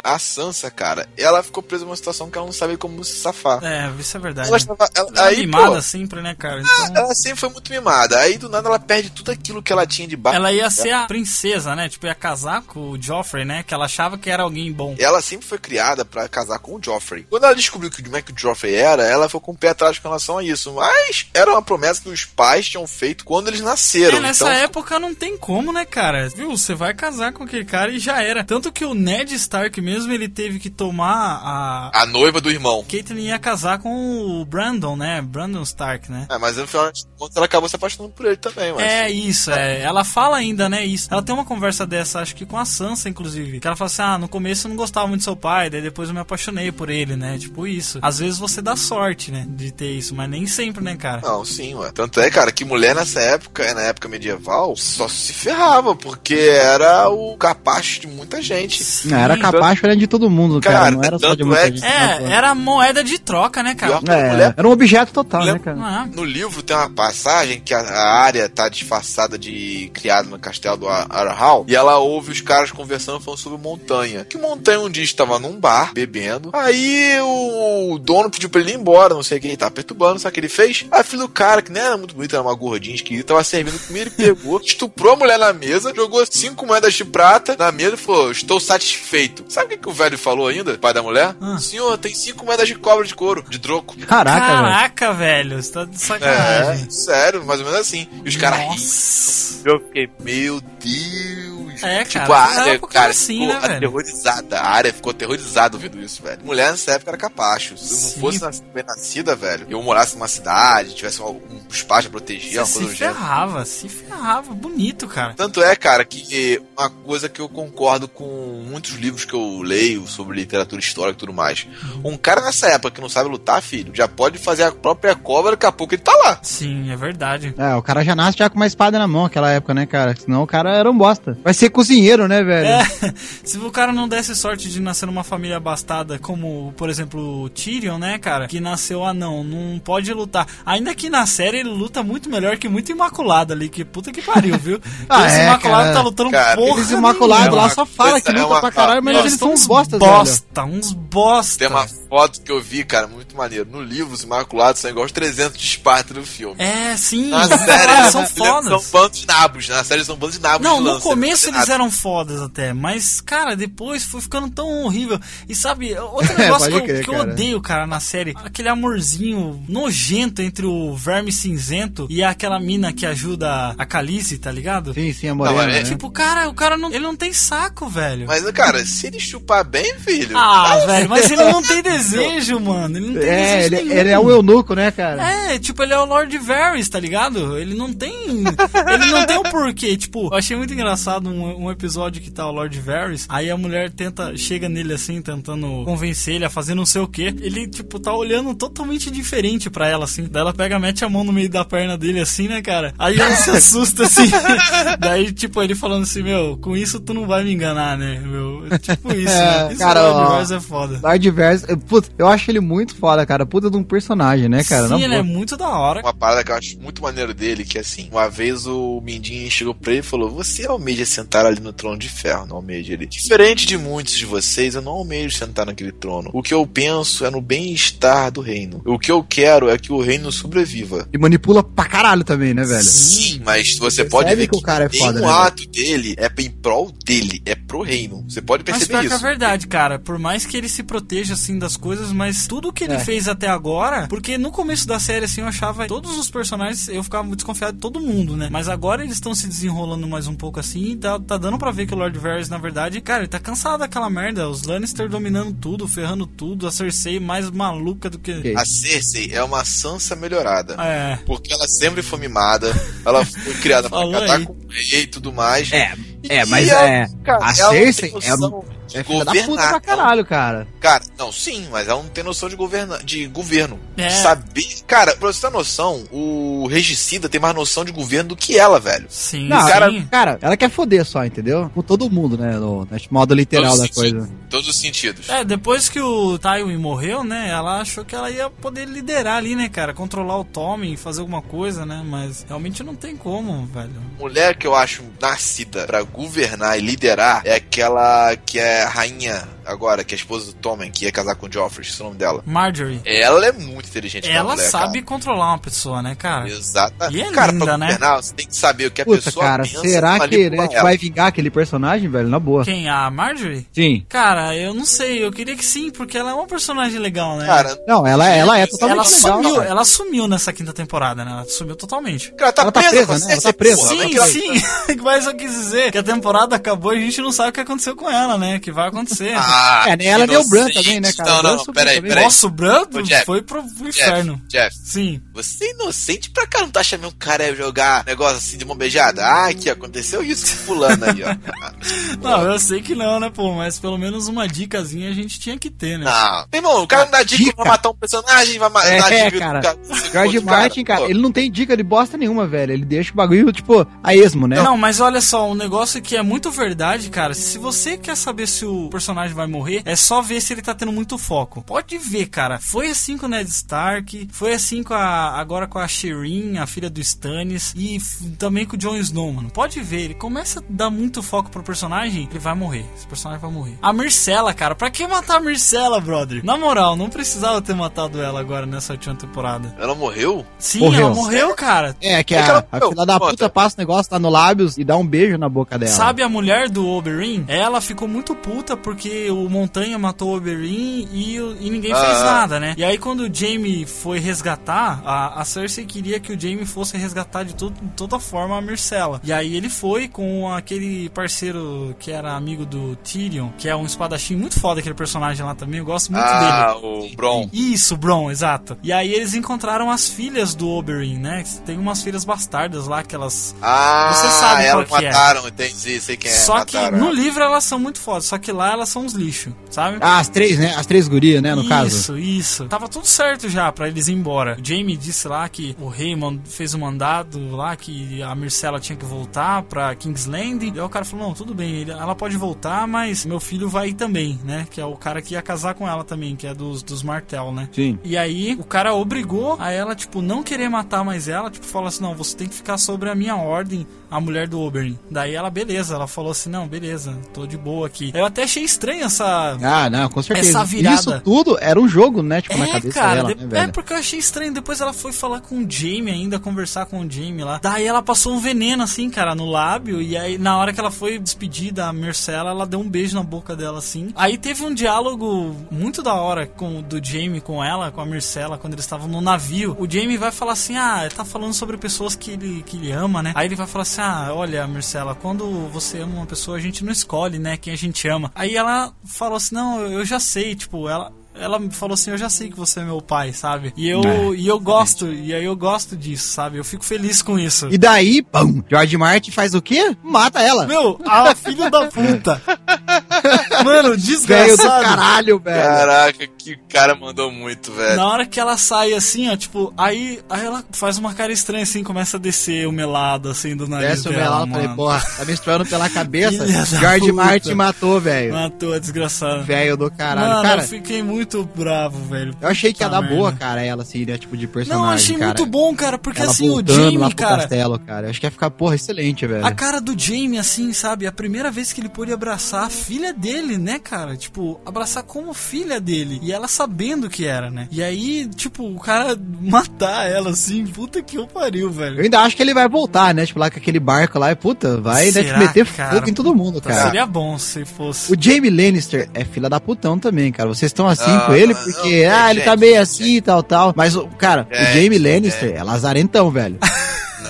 A Sansa, cara, ela ficou presa numa situação que ela não sabia como se safar. É, isso é verdade. Ela estava, ela- Ela é aí, mimada pô, sempre, né, cara? ah, Então, ela sempre foi muito mimada. Aí do nada ela perde tudo aquilo que ela tinha de base. ela ia ser a princesa, né? Tipo, ia casar com o Joffrey, né? Que ela achava que era alguém bom. Ela sempre foi criada pra casar com o Joffrey. Quando ela descobriu que como é que o Joffrey era, ela ficou com o pé atrás com relação a isso. Mas era uma promessa que os pais tinham feito quando eles nasceram. É, nessa então, época não tem como, né, cara? Viu? Você vai casar com aquele cara e já era. Tanto que o Ned Stark mesmo, ele teve que tomar a... A noiva do irmão. Caitlyn ia casar com o Brandon, né? Brandon Stark, né? É, mas no final de contas ela acabou se apaixonando por ele também, mas. É isso, é. Ela fala ainda, né, isso. Ela tem uma conversa dessa, acho que com a Sansa, inclusive. Que ela fala assim: ah, no começo eu não gostava muito do seu pai, daí depois eu me apaixonei por ele, né? Tipo isso. Às vezes você dá sorte, né, de ter isso, mas nem sempre, né, cara? Não, sim, ué. Tanto é, cara, que mulher nessa época, na época medieval, só se ferrava, porque era o capacho de muita gente. Não, era capaz de todo mundo, cara. Cara, Não era só de muita é gente. É, era moeda de troca, né, cara? É, mulher- era um objeto total, né, cara? É? No livro tem uma passagem que a, a área tá disfarçada de criada no castelo do Ar- Arhal e ela ouve os caras conversando falando sobre montanha. Que montanha um dia estava num bar bebendo. Aí o, dono pediu pra ele ir embora, não sei o que, ele tava perturbando, sabe o que ele fez? A filha do cara, que nem era muito bonita, era uma gordinha esquisita, tava servindo comida, ele pegou, estuprou a mulher na mesa, jogou cinco moedas de prata na mesa e falou: Estou satisfeito. Sabe o que, que o velho falou ainda, pai da mulher? Ah. Senhor, tem cinco moedas de cobre de couro, de troco. Caraca, velho. Caraca, velho, você tá de sacanagem. É, sério, mais ou menos assim. E os caras. Eu fiquei, meu Deus. É, tipo, cara, a área, cara, assim, ficou né, velho? aterrorizada. A área ficou aterrorizada ouvindo isso, velho. Mulher nessa época era capacho. Se Sim. não fosse nas- bem nascida, velho, eu morasse numa cidade, tivesse um, um espaço pra proteger, uma Você coisa se do gênero. ferrava, se ferrava. Bonito, cara. Tanto é, cara, que uma coisa que eu concordo com muitos livros que eu leio sobre literatura histórica e tudo mais. Um cara nessa época que não sabe lutar, filho, já pode fazer a própria cobra, daqui a pouco ele tá lá. Sim, é verdade. É, o cara já nasce já com uma espada na mão naquela época, né, cara? Senão o cara era um bosta. Vai ser cozinheiro, né, velho? É, se o cara não desse sorte de nascer numa família abastada, como, por exemplo, o Tyrion, né, cara? Que nasceu anão, não pode lutar. Ainda que na série ele luta muito melhor que muito imaculado ali, que puta que pariu, viu? Ah, Esse é, imaculado cara. tá lutando Cara, porra. Imaculados nenhuma. lá só fala que É luta uma- pra caralho, mas eles são uns velho. bosta, uns bosta. Tem uma foto que eu vi, cara, muito maneiro. No livro, os Imaculados são igual os 300 de Esparta do filme. É, sim, Na série, eles são são fodas. bandos de nabos. Na série, são bandos de nabos Não, de no começo eles eram fodas até, mas, cara, depois foi ficando tão horrível. E sabe, outro É, negócio que, eu, crer, que eu cara. odeio, cara, na série, aquele amorzinho nojento entre o verme cinzento e aquela mina que ajuda a Calice, tá ligado? Sim, sim, a Não, morena, mas é né? Tipo, cara, o cara não, ele não tem saco, velho. Mas, cara, se ele chupar bem, filho. Ah, velho, mas ele não tem desejo desejo, mano. Ele não tem É, desejo ele, nenhum. ele é um eunuco, né, cara? É, tipo, ele é o Lord Varys, tá ligado? Ele não tem. ele não tem o porquê. Tipo, eu achei muito engraçado um, um episódio que tá o Lord Varys. Aí a mulher tenta, chega nele assim, tentando convencer ele a fazer não sei o que. Ele, tipo, tá olhando totalmente diferente pra ela, assim. Daí ela pega, mete a mão no meio da perna dele, assim, né, cara? Aí ela se assusta, assim. Daí, tipo, ele falando assim, meu, com isso tu não vai me enganar, né, meu? Tipo isso, É, né? Esse cara, Lord Varys é foda. Lord Verso, putz, eu acho ele muito foda, cara. Puta de um personagem, né, cara? Sim, ele é muito da hora. Uma parada que eu acho muito maneiro dele, que assim, uma vez o Mindinho chegou pra ele e falou: Você almeja sentar ali no trono de ferro, não almeja ele. Diferente de muitos de vocês, eu não almejo sentar naquele trono. O que eu penso é no bem-estar do reino. O que eu quero é que o reino sobreviva. E manipula pra caralho também, né, velho? Sim, mas você Percebe pode ver que o cara é foda, nenhum né, velho? ato dele é em prol dele, é pro reino. Você pode Mas perceber que é isso. verdade, cara. Por mais que ele se proteja, assim, das coisas, mas tudo que ele É. fez até agora... Porque no começo da série, assim, eu achava... Todos os personagens, eu ficava muito desconfiado de todo mundo, né? Mas agora eles estão se desenrolando mais um pouco, assim. E tá, tá dando pra ver que o Lord Varys, na verdade... Cara, ele tá cansado daquela merda. Os Lannister dominando tudo, ferrando tudo. A Cersei mais maluca do que... A Cersei é uma Sansa melhorada. É... Porque ela sempre foi mimada, ela foi criada pra catar com o rei e tudo mais. É, é, mas ela, é. cara, a ela não tem Cersei é, é filha da puta governar. pra caralho, cara. Cara, não, sim, mas ela não tem noção de, governa de governo. É. Saber. Cara, pra você ter noção, o regicida tem mais noção de governo do que ela, velho. Sim, Não, cara- sim. Cara, ela quer foder só, entendeu? Com todo mundo, né? No, no modo literal Todos da sentidos. coisa. Todos os sentidos. É, depois que o Tywin morreu, né? Ela achou que ela ia poder liderar ali, né, cara? Controlar o Tommen, fazer alguma coisa, né? Mas realmente não tem como, velho. Mulher que eu acho nascida pra governar e liderar é aquela que é rainha agora, que é a esposa do Tommen, que ia casar com o Joffrey, esse é o nome dela. Marjorie. Ela é muito inteligente. Ela mulher, sabe cara. controlar uma pessoa, né, cara? Exata. E é cara, linda, pra né? você tem que saber o que a Puta, pessoa cara, pensa será pra que gente ela. vai vingar aquele personagem, velho? Na boa. Quem? A Marjorie? Sim. Cara, eu não sei. Eu queria que sim, porque ela é uma personagem legal, né? Cara, Não, ela, ela é totalmente ela legal. sumiu, cara. ela sumiu nessa quinta temporada, né? Ela sumiu totalmente. cara, tá Ela tá presa, presa, com a né? Ela tá presa. Sim, ela- sim. Mas eu quis dizer que a temporada acabou e a gente não sabe o que aconteceu com ela, né? Que vai acontecer. Ah, É, nem ela nem o Bran também, né, cara? Não, O Bran não, subiu peraí, peraí. Nossa, o Jeff, foi pro pro Jeff, inferno. Jeff, Sim. você é inocente pra caramba. Tu acha mesmo que o cara jogar negócio assim de mão beijada? Ah, aqui, aconteceu isso com fulano aí, ó. Não, eu sei que não, né, pô? Mas pelo menos uma dicasinha a gente tinha que ter, né? Não. Meu irmão, o cara não dá dica, Dica? pra matar um personagem, vai matar É, dica cara. do do George Martin, cara, pô. ele não tem dica de bosta nenhuma, velho. Ele deixa o bagulho, tipo, a esmo, né? Não, mas olha só, um negócio que é muito verdade, cara. Se você quer saber se o personagem vai morrer, é só ver se ele tá tendo muito foco. Pode ver, cara. Foi assim com o Ned Stark, foi assim com a agora com a Shireen, a filha do Stannis, e também com o Jon Snow, mano. Pode ver, ele começa a dar muito foco pro personagem, ele vai morrer. Esse personagem vai morrer. A Myrcella, cara, pra que matar a Myrcella, brother? Na moral, não precisava ter matado ela agora nessa última temporada. Ela morreu? Sim, Morreu. ela morreu, cara. É, que É que a, ela- a filha da puta passa o negócio lá no lábios e dá um beijo na boca dela. Sabe a mulher do Oberyn? Ela ficou muito puta porque o Montanha matou o Oberyn e, e ninguém fez Ah. nada, né? E aí quando o Jaime foi resgatar, a, a Cersei queria que o Jaime fosse resgatar de, todo, de toda forma a Myrcella. E aí ele foi com aquele parceiro que era amigo do Tyrion, que é um espadachim muito foda aquele personagem lá também, eu gosto muito Ah, dele. o Bron. Isso, Bron, exato. E aí eles encontraram as filhas do Oberyn, né? Tem umas filhas bastardas lá que elas Ah, Você sabe elas que é. mataram, entendi, sei quem é. só que mataram no ela. livro elas são muito fodas, só que lá elas são uns lixo, sabe? Ah, as três, né? As três gurias, né, no isso, caso. isso. Tava tudo certo já pra eles ir embora. O Jamie disse lá que o rei fez um mandado lá que a Myrcella tinha que voltar pra Kingsland. E aí o cara falou: Não, tudo bem, ela pode voltar, mas meu filho vai também, né? Que é o cara que ia casar com ela também, que é dos, dos Martel, né? Sim. E aí o cara obrigou a ela, tipo, não querer matar mais ela, tipo, falou assim, não, você tem que ficar sobre a minha ordem, a mulher do Oberyn. Daí ela, beleza, ela falou assim, não, beleza, tô de boa aqui. Eu até achei estranho essa... Ah, não, com certeza. Essa virada. Isso tudo era um jogo, né? Tipo, na É, cabeça cara, dela, de- né, é porque eu achei estranho. Depois ela foi falar com o Jamie ainda, conversar com o Jamie lá. Daí ela passou um veneno assim, cara, no lábio. E aí, na hora que ela foi despedir da Marcella, ela deu um beijo na boca dela assim. Aí teve um diálogo muito da hora com do Jamie com ela, com a Marcella, quando eles estavam no navio. O Jamie vai falar assim: Ah, tá falando sobre pessoas que ele, que ele ama, né? Aí ele vai falar assim: Ah, olha, Marcella, quando você ama uma pessoa, a gente não escolhe, né, quem a gente ama. Aí ela falou assim: Não, eu já sei, tipo, ela ela me falou assim, eu já sei que você é meu pai, sabe? E eu, e eu gosto, e aí eu gosto disso, sabe? Eu fico feliz com isso. E daí, pum, George Martin faz o quê? Mata ela. Meu, a filha da puta. Mano, Velho do desgraçado. caralho, velho. Caraca, que cara mandou muito, velho. Na hora que ela sai assim, ó, tipo, aí, aí ela faz uma cara estranha assim, começa a descer o melado assim do nariz Desce o melado, falei, porra, tá menstruando pela cabeça. Puta. Martin matou, velho. Matou a desgraçada. Velho do caralho. Mano, cara, eu fiquei muito bravo, velho. eu achei que ia dar boa, merda. cara, ela, assim, né? Tipo, de personagem, Não, eu achei cara. muito bom, cara, porque Ela assim, o voltando lá Jamie, pro cara, castelo, cara. Eu acho que ia ficar, porra, excelente, velho. A cara do Jamie, assim, sabe? A primeira vez que ele pôde abraçar a filha dele, né, cara? Tipo, abraçar como filha dele. E ela sabendo que era, né? E aí, tipo, o cara matar ela, assim, puta que eu pariu, Eu velho. ainda acho que ele vai voltar, né? Tipo, lá com aquele barco lá e, puta, vai né, Será, meter cara? fogo em todo mundo, cara. Seria bom se fosse. O Jamie Lannister é fila da putão também, cara. Vocês estão assim Ah, com ele porque, não, ah, ele gente, tá meio gente. assim e tal, tal. Mas, o cara, o Gente, Jamie Lannister é lazarentão, velho.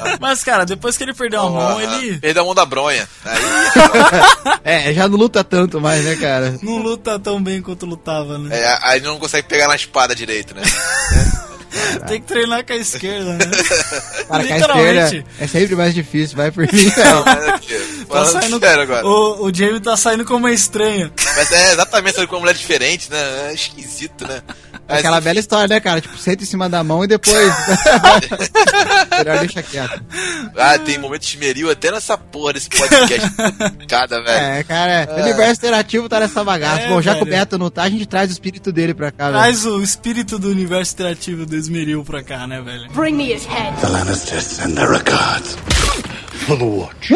Mas, cara, depois que ele perdeu a mão, Ah, ele Perdeu a mão da bronha. Aí, é, já não luta tanto mais, né, cara? não luta tão bem quanto lutava, né? é, aí não consegue pegar na espada direito, né? Tem que treinar com a esquerda, né? Cara, com a Literalmente. esquerda é sempre mais difícil, vai por mim, Não, mas aqui, Tá saindo, sério agora. o, o Jamie tá saindo como uma estranha. Mas é exatamente sabe, com uma mulher diferente, né? É esquisito, né? Mas, Aquela bela história, né, cara? Tipo, senta em cima da mão e depois. Melhor deixa quieto. Ah, tem momento esmeril até nessa porra desse podcast. Cada, velho. É, cara, o universo interativo tá nessa bagaça. É, Bom, já que o velho. Beto não tá, a gente traz o espírito dele pra cá, velho. Traz o espírito do universo interativo do Esmeril pra cá, né, velho? Bring me his head. The Lannisters and their gods. For the watch.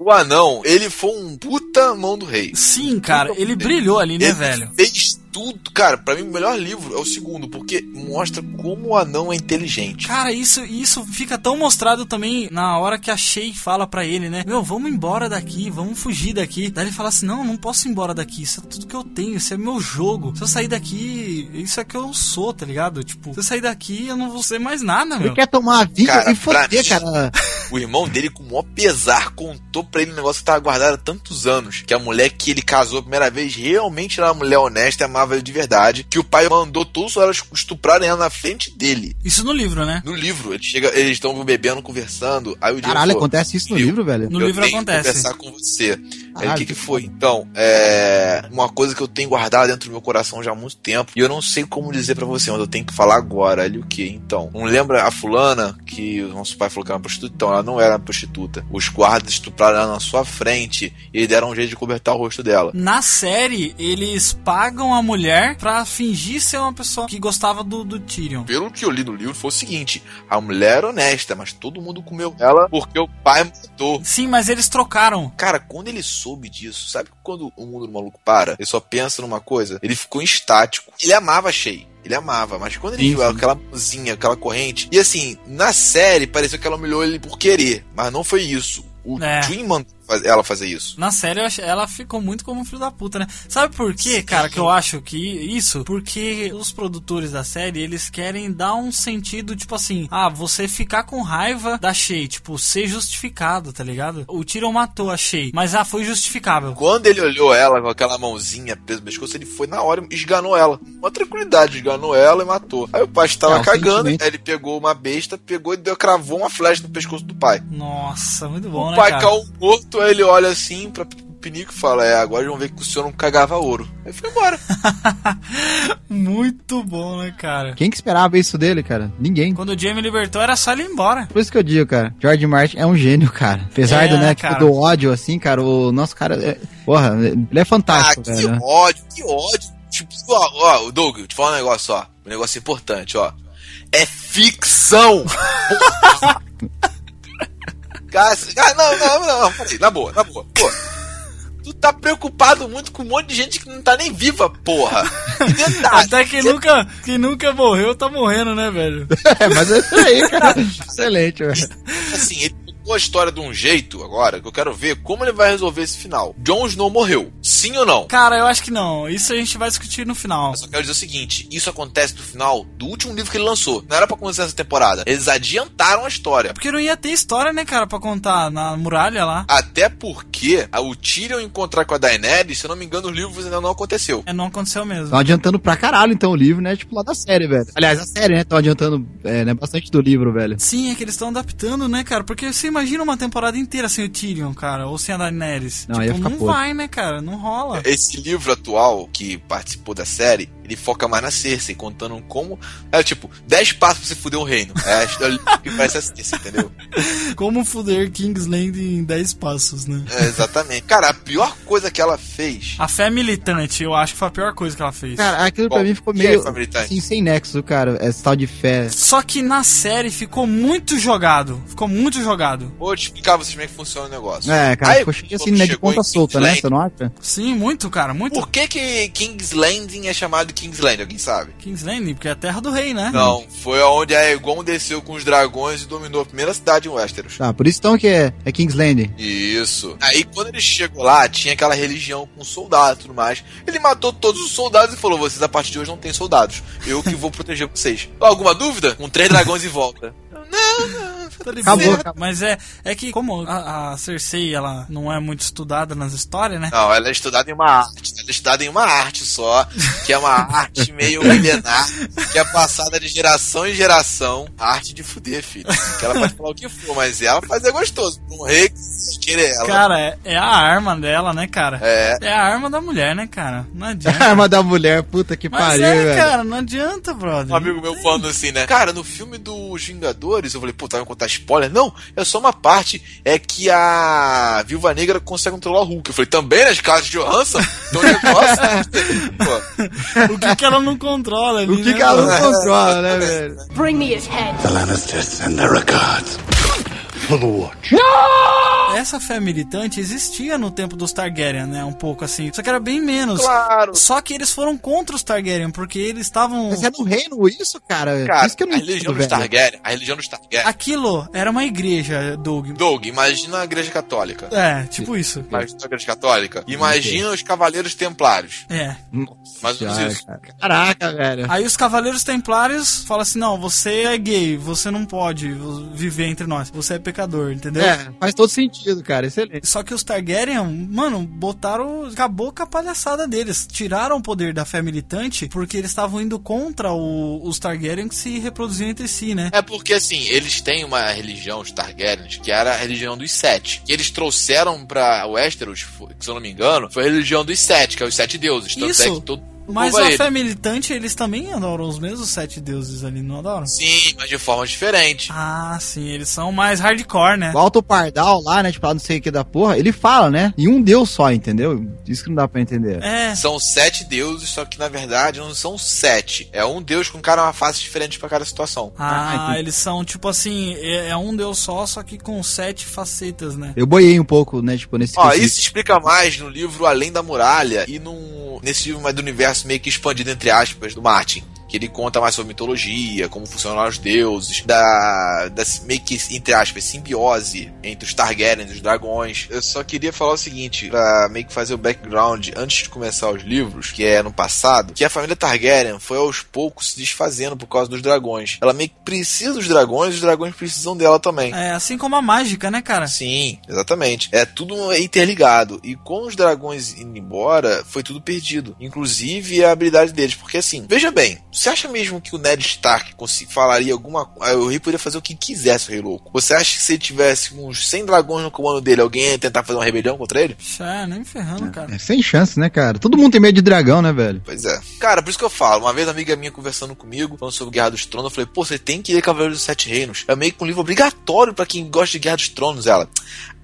O anão, ele foi um puta mão do rei. Sim, cara, ele brilhou ali, né, Ele velho? fez tudo. Cara, pra mim o melhor livro é o segundo, porque mostra como o anão é inteligente. Cara, isso, isso fica tão mostrado também na hora que a Shay fala pra ele, né? Meu, vamos embora daqui, vamos fugir daqui. Daí ele fala assim: Não, não posso ir embora daqui. Isso é tudo que eu tenho, isso é meu jogo. Se eu sair daqui, isso é que eu sou, tá ligado? Tipo, se eu sair daqui, eu não vou ser mais nada, Ele meu. quer tomar a vida Cara, e foder, mim- cara. O irmão dele, com o maior pesar, contou pra ele um negócio que tava guardado há tantos anos. Que a mulher que ele casou a primeira vez realmente era uma mulher honesta e amava ele de verdade. Que o pai mandou todos elas estuprarem ela na frente dele. Isso no livro, né? No livro, ele chega, eles estão bebendo, conversando. Aí o Caralho, falou, acontece isso no "Eu- livro, velho. No eu livro tenho que acontece. conversar com você. Aí o que que foi? Então, é uma coisa que eu tenho guardado dentro do meu coração já há muito tempo e eu não sei como dizer pra você, mas eu tenho que falar agora. Ali o que? Então, não lembra a fulana que o nosso pai falou que era uma prostituta? Então, ela não era uma prostituta. Os guardas estupraram ela na sua frente e deram um jeito de cobertar o rosto dela. Na série, eles pagam a mulher pra fingir ser uma pessoa que gostava do, do Tyrion. Pelo que eu li no livro, foi o seguinte: a mulher era honesta, mas todo mundo comeu ela porque o pai matou. Sim, mas eles trocaram. Cara, quando ele soube disso, sabe quando o mundo do maluco para? Ele só pensa numa coisa? Ele ficou estático. Ele amava a Shay. Ele amava, mas quando ele Sim, viu sim. aquela mãozinha, aquela corrente. E assim, na série pareceu que ela humilhou ele por querer, mas não foi isso. O É. Faz- ela fazer isso. Na série, eu achei- ela ficou muito como um filho da puta, né? Sabe por quê, cara, que eu acho que isso? Porque os produtores da série, eles querem dar um sentido, tipo assim, ah, você ficar com raiva da Shay, tipo, ser justificado, tá ligado? O Tyrion matou a Shay, mas ah, foi justificável. Quando ele olhou ela com aquela mãozinha presa no pescoço, ele foi na hora e esganou ela. Uma tranquilidade, esganou ela e matou. Aí o pai estava É, o cagando, aí ele pegou uma besta, pegou e deu, cravou uma flecha no pescoço do pai. Nossa, muito bom, o né, pai cara? caiu morto, aí ele olha assim pra Pinico e fala: É, agora eles vão ver que o senhor não cagava ouro. Aí foi embora. muito bom, né, cara? Quem que esperava isso dele, cara? Ninguém. Quando o Jamie libertou, era só ele ir embora. Por isso que eu digo, cara. George Martin é um gênio, cara. Apesar É, do, né, tipo, do ódio, assim, cara, o nosso cara. É, porra, ele é ah, fantástico, que velho. ódio, que ódio. Tipo, ó, ó, o Doug, te falar um negócio, ó. Um negócio importante, ó. É ficção! Porra. cara, cara, não, não, não, não, peraí, na boa, na boa. Pô, tu tá preocupado muito com um monte de gente que não tá nem viva, porra. Detalhe, Até quem nunca, quem nunca morreu tá morrendo, né, velho? É, mas é isso aí, cara. Excelente, velho. assim, ele jogou a história de um jeito agora que eu quero ver como ele vai resolver esse final. Jon Snow morreu. Sim ou não? Cara, eu acho que não. Isso a gente vai discutir no final. Eu só quero dizer o seguinte: isso acontece no final do último livro que ele lançou. Não era pra acontecer essa temporada. Eles adiantaram a história. Porque não ia ter história, né, cara, pra contar na muralha lá. Até porque o Tyrion encontrar com a Daenerys, se eu não me engano, os livros ainda não aconteceu. É, não aconteceu mesmo. Estão adiantando pra caralho, então, o livro, né? Tipo, lá da série, velho. Aliás, a série, né? Estão adiantando é, né, bastante do livro, velho. Sim, é que eles estão adaptando, né, cara? Porque você imagina uma temporada inteira sem o Tyrion, cara, ou sem a Daenerys. Não, ia tipo, ficar não podre. vai, né, cara? Não rola. Esse livro atual que participou da série, ele foca mais na Cersei, contando como. É tipo, 10 passos pra você fuder o reino. É a história que parece a Cersei, entendeu? Como fuder Kingsland em 10 passos, né? É, exatamente. Cara, a pior coisa que ela fez. A fé militante, eu acho que foi a pior coisa que ela fez. Cara, aquilo pra Bom, mim ficou é meio. familiar? assim, sem nexo, cara. Esse tal de fé. Só que na série ficou muito jogado. Ficou muito jogado. Vou te explicar pra vocês como é que funciona o negócio. É, cara, Aí, ficou cheio assim, né? De ponta solta, né? Você não acha? Sim, muito, cara, muito. Por que que King's Landing é chamado King's Landing? Alguém sabe? Kingsland, porque é a terra do rei, né? Não, foi onde a Aegon desceu com os dragões e dominou a primeira cidade em Westeros. Tá, por isso então que é, é King's Landing. Isso. Aí quando ele chegou lá, tinha aquela religião com soldados e tudo mais. Ele matou todos os soldados e falou: vocês a partir de hoje não têm soldados. Eu que vou proteger vocês. Alguma dúvida? Com três dragões em volta. Não, Acabou, boa. acabou. Mas é, é que como a, a Cersei, ela não é muito estudada nas histórias, né? Não, ela é estudada em uma arte. Ela é estudada em uma arte só, que é uma arte meio milenar, que é passada de geração em geração. A arte de fuder, filho. Que ela pode falar o que for, mas ela fazer gostoso. Um rei que querer ela. Cara, é, é a arma dela, né, cara? É. É a arma da mulher, né, cara? Não A adianta. arma da mulher, puta que Mas pariu, é, velho. cara, não adianta, brother. Um amigo meu falando assim, né? Cara, no filme dos Vingadores, eu falei, pô, tá vai contar spoiler? Não, é só uma parte. É que a Viúva Negra consegue controlar o Hulk. Eu falei, também, né? Scarlett Johansson? Então o negócio. pô, O que que ela não controla ali, O que, né, que ela não controla, né, velho? Bring me his head. The Lannisters and their gods. Essa fé militante existia no tempo dos Targaryen, né? Um pouco assim. Só que era bem menos. claro. Só que eles foram contra os Targaryen, porque eles estavam. Mas é no reino isso, cara? Cara, isso que eu não a religião dos. Targaryen, a religião dos Targaryen. Aquilo era uma igreja, Doug. Doug, imagina a igreja católica. É, tipo isso. Imagina a igreja católica. Imagina os cavaleiros templários. É. Mais ou menos isso. cara. Caraca, velho. Aí os Cavaleiros Templários falam assim: não, você é gay, você não pode viver entre nós, você é pecador, entendeu? É, faz todo sentido, cara. Excelente. Só que os Targaryen, mano, botaram. Acabou com a palhaçada deles. Tiraram o poder da fé militante porque eles estavam indo contra o- os Targaryen que se reproduziam entre si, né? É porque, assim, eles têm uma religião, os Targaryens, que era a religião dos sete. Que eles trouxeram pra Westeros, se eu não me engano, foi a religião dos sete, que é os sete deuses. Tanto Isso. é que todo Mas a ele. fé militante, eles também adoram os mesmos sete deuses ali, não adoram? Sim, mas de forma diferente. Ah, sim, eles são mais hardcore, né? O Alto Pardal lá, né? Tipo, lá não sei o que da porra, ele fala, né? E um deus só, entendeu? Isso que não dá pra entender. É. São sete deuses, só que na verdade não são sete. É um deus com cada uma face diferente pra cada situação. Ah, Ah, eles são tipo assim, é, é um deus só, só que com sete facetas, né? Eu boiei um pouco, né? Tipo, nesse Ó, quesito. isso explica mais no livro Além da Muralha e no, nesse livro mais do universo meio que expandido, entre aspas, do Martin. Que ele conta mais sobre mitologia, como funcionam os deuses, da, da meio que, entre aspas, simbiose entre os Targaryens e os dragões. Eu só queria falar o seguinte, pra meio que fazer o background antes de começar os livros, que é no passado, que a família Targaryen foi aos poucos se desfazendo por causa dos dragões. Ela meio que precisa dos dragões e os dragões precisam dela também. É assim como a mágica, né, cara? Sim, exatamente. É tudo interligado. E com os dragões indo embora, foi tudo perdido. Inclusive a habilidade deles. Porque assim, veja bem, você acha mesmo que o Ned Stark falaria alguma coisa? O rei poderia fazer o que quisesse, o rei louco. Você acha que se ele tivesse uns 100 dragões no comando dele, alguém ia tentar fazer uma rebelião contra ele? É, nem ferrando, cara. É sem chance, né, cara? Todo mundo tem medo de dragão, né, velho? Pois é. Cara, por isso que eu falo. Uma vez uma amiga minha conversando comigo, falando sobre Guerra dos Tronos, eu falei, pô, você tem que ler Cavaleiros dos Sete Reinos. É meio que um livro obrigatório pra quem gosta de Guerra dos Tronos. Ela,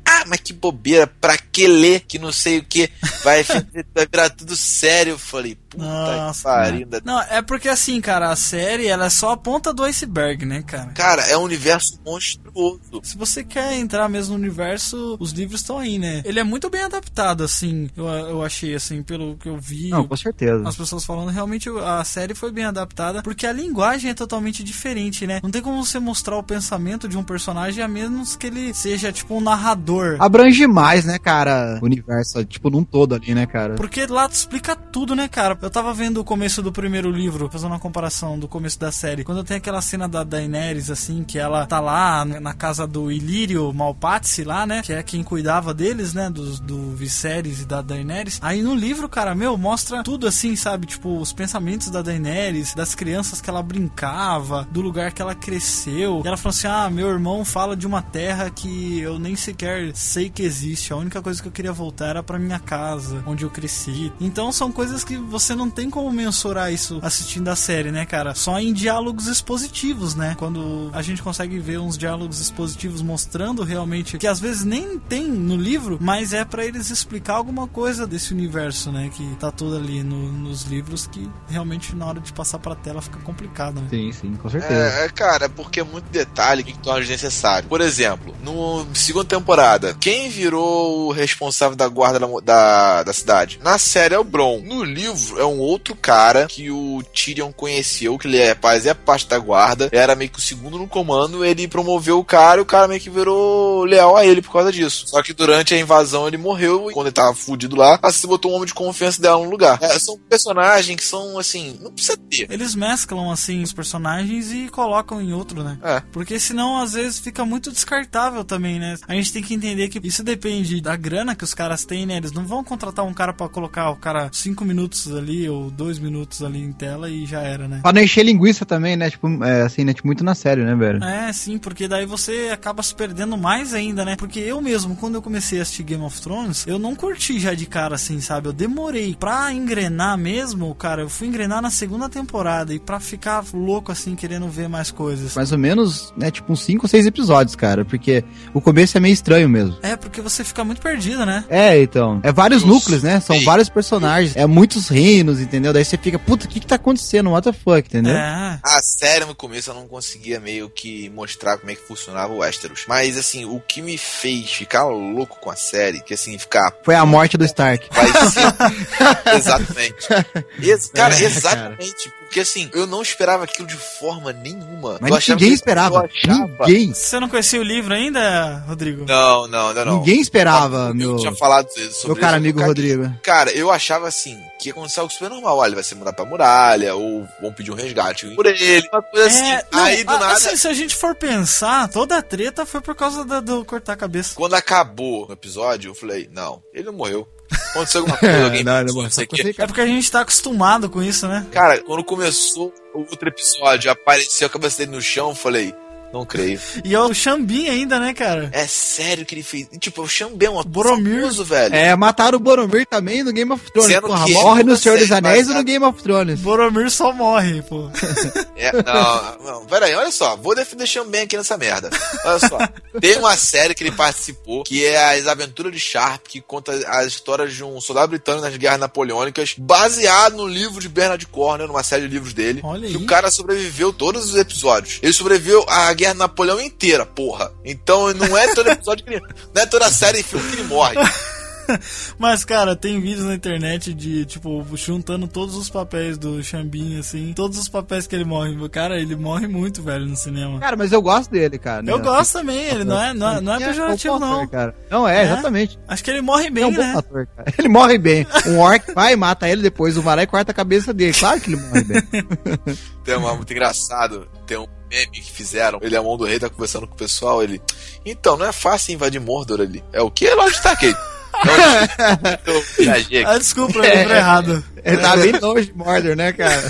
ah, mas que bobeira, pra que ler? Que não sei o que, vai, vai virar tudo sério. Eu falei, Puta Nossa, pariu. da- Não, é porque assim, cara, a série ela é só a ponta do iceberg, né, cara? Cara, é um universo monstruoso. Se você quer entrar mesmo no universo, os livros estão aí, né? Ele é muito bem adaptado, assim, eu, eu achei, assim, pelo que eu vi. Não, com certeza. as pessoas falando, realmente a série foi bem adaptada, porque a linguagem é totalmente diferente, né? Não tem como você mostrar o pensamento de um personagem a menos que ele seja, tipo, um narrador. Abrange mais, né, cara? O universo, tipo, num todo ali, né, cara? Porque lá tu explica tudo, né, cara? Eu tava vendo o começo do primeiro livro, fazendo uma comparação do começo da série. Quando tem aquela cena da Daenerys, assim, que ela tá lá na casa do Ilírio Malpatzi lá, né? Que é quem cuidava deles, né? Do, do Viserys e da Daenerys. Aí no livro, cara, meu, mostra tudo assim, sabe? Tipo, os pensamentos da Daenerys, das crianças que ela brincava, do lugar que ela cresceu. E ela falou assim: ah, meu irmão fala de uma terra que eu nem sequer sei que existe. A única coisa que eu queria voltar era pra minha casa, onde eu cresci. Então são coisas que você não tem como mensurar isso assistindo a série, né, cara? Só em diálogos expositivos, né? Quando a gente consegue ver uns diálogos expositivos mostrando realmente que às vezes nem tem no livro, mas é pra eles explicar alguma coisa desse universo, né? Que tá todo ali no- nos livros que realmente na hora de passar pra tela fica complicado, né? Sim, sim, com certeza. É, é, cara, é porque é muito detalhe que torna desnecessário. Por exemplo, no segunda temporada, quem virou o responsável da guarda da, da, da cidade? Na série é o Bron. No livro é um outro cara que o Tyrion conheceu, que ele é, fazia parte da guarda, era meio que o segundo no comando, ele promoveu o cara e o cara meio que virou leal a ele por causa disso. Só que durante a invasão ele morreu e quando ele tava fudido lá, ela se botou um homem de confiança dela no lugar. É, são personagens que são, assim, não precisa ter. Eles mesclam assim os personagens e colocam em outro, né? É. Porque senão às vezes fica muito descartável também, né? A gente tem que entender que isso depende da grana que os caras têm, né? Eles não vão contratar um cara pra colocar o cara cinco minutos ali ou dois minutos ali em tela e já era, né? Pra não encher linguiça também, né? Tipo, é, assim, né? Tipo, muito na série, né, velho? É, sim, porque daí você acaba se perdendo mais ainda, né? Porque eu mesmo, quando eu comecei a assistir Game of Thrones, eu não curti já de cara assim, sabe? Eu demorei pra engrenar mesmo, cara. Eu fui engrenar na segunda temporada e pra ficar louco assim, querendo ver mais coisas. Mais ou menos, né? Tipo, uns 5 ou 6 episódios, cara. Porque o começo é meio estranho mesmo. É, porque você fica muito perdido, né? É, então. É vários núcleos, né? São vários personagens. É muitos reinos, entendeu? Daí você fica, puta, o que que tá acontecendo? What the fuck, entendeu? É. A série no começo eu não conseguia meio que mostrar como é que funcionava o Westeros. Mas assim, o que me fez ficar louco com a série, que assim, ficar Foi a morte do Stark. vai ser. exatamente. Ex- cara, É, exatamente. Porque assim, eu não esperava aquilo de forma nenhuma. Eu Mas ninguém que- esperava. eu achava- Ninguém. Você não conhecia o livro ainda, Rodrigo? Não, não, ainda não. Ninguém esperava, eu meu, tinha falado sobre meu cara isso, amigo eu. Rodrigo. Cara, eu achava assim, que ia acontecer algo super normal. Olha, ele vai ser mudado pra muralha, ou vão pedir um resgate por ele, uma coisa assim. É, não, Aí do a- nada. assim, se a gente for pensar, toda a treta foi por causa da- do cortar a cabeça. Quando acabou o episódio, eu falei, não, ele não morreu. Aconteceu alguma coisa, alguém Não, não, não sei o só quê. consegui- É porque a gente tá acostumado com isso, né? Cara, quando começou o outro episódio, apareceu a cabeça dele no chão, eu falei, não creio. E é o Xambin ainda, né, cara? É sério que ele fez. Tipo, o Xambé é um Boromir. famoso, velho. É, mataram o Boromir também no Game of Thrones. Sendo Porra, que morre no Senhor dos Anéis ou no Game of Thrones? Boromir só morre, pô. É, não, não, pera aí, olha só, vou defender Xambé aqui nessa merda. Olha só, tem uma série que ele participou, que é As Aventuras de Sharp, que conta as histórias de um soldado britânico nas guerras napoleônicas, baseado no livro de Bernard Cornwell, numa série de livros dele. Olha que aí. o cara sobreviveu todos os episódios. Ele sobreviveu à guerra de Napoleão inteira, porra. Então não é todo episódio que ele, não é toda série e filme que ele morre. Mas, cara, tem vídeos na internet de, tipo, juntando todos os papéis do Xambin, assim, todos os papéis que ele morre. Cara, ele morre muito, velho, no cinema. Cara, mas eu gosto dele, cara. Eu né? gosto também, ele não é, não é, não é Ele pejorativo, não. cara. Não, é, É? exatamente. Acho que ele morre bem, é um bom né? ator, cara. Ele morre bem. Um orc vai, mata ele, depois o Varai corta a cabeça dele. Claro que ele morre bem. Tem uma muito engraçado, tem um meme que fizeram. Ele é a mão do rei, tá conversando com o pessoal. Ele. Então, não é fácil invadir Mordor ali. É o que? Lógico que tá aqui. Não, eu viajei. Ah, desculpa, eu lembro errado. Ele tá bem longe de Mordor, né, cara?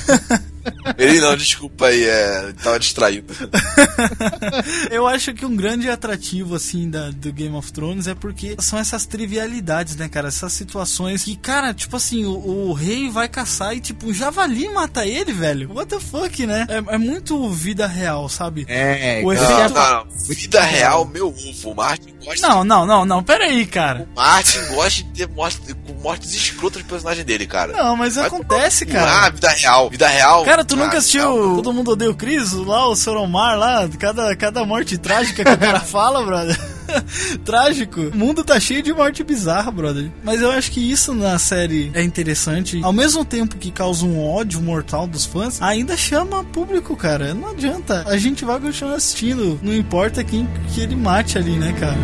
Ele não, desculpa aí, é, tava distraído. Eu acho que um grande atrativo, assim, da, do Game of Thrones é porque são essas trivialidades, né, cara? Essas situações que, cara, tipo assim, o, o rei vai caçar e, tipo, o javali mata ele, velho. What the fuck, né? É, é muito vida real, sabe? É, O efeito- Não, não, não. Vida real, meu ovo. O Martin gosta Não, não, não, não, pera aí, cara. O Martin gosta de ter mostra, mortes escrotas do personagem dele, cara. Não, mas Vai acontece, cara. Ah, vida real, vida real. Cara, tu Ah, nunca assistiu. Todo Mundo Odeia o Chris? Lá, o Soromar, lá, cada, cada morte trágica que o cara fala, brother. Trágico. O mundo tá cheio de morte bizarra, brother. Mas eu acho que isso na série é interessante. Ao mesmo tempo que causa um ódio mortal dos fãs, ainda chama público, cara. Não adianta. A gente vai continuar assistindo. Não importa quem que ele mate ali, né, cara?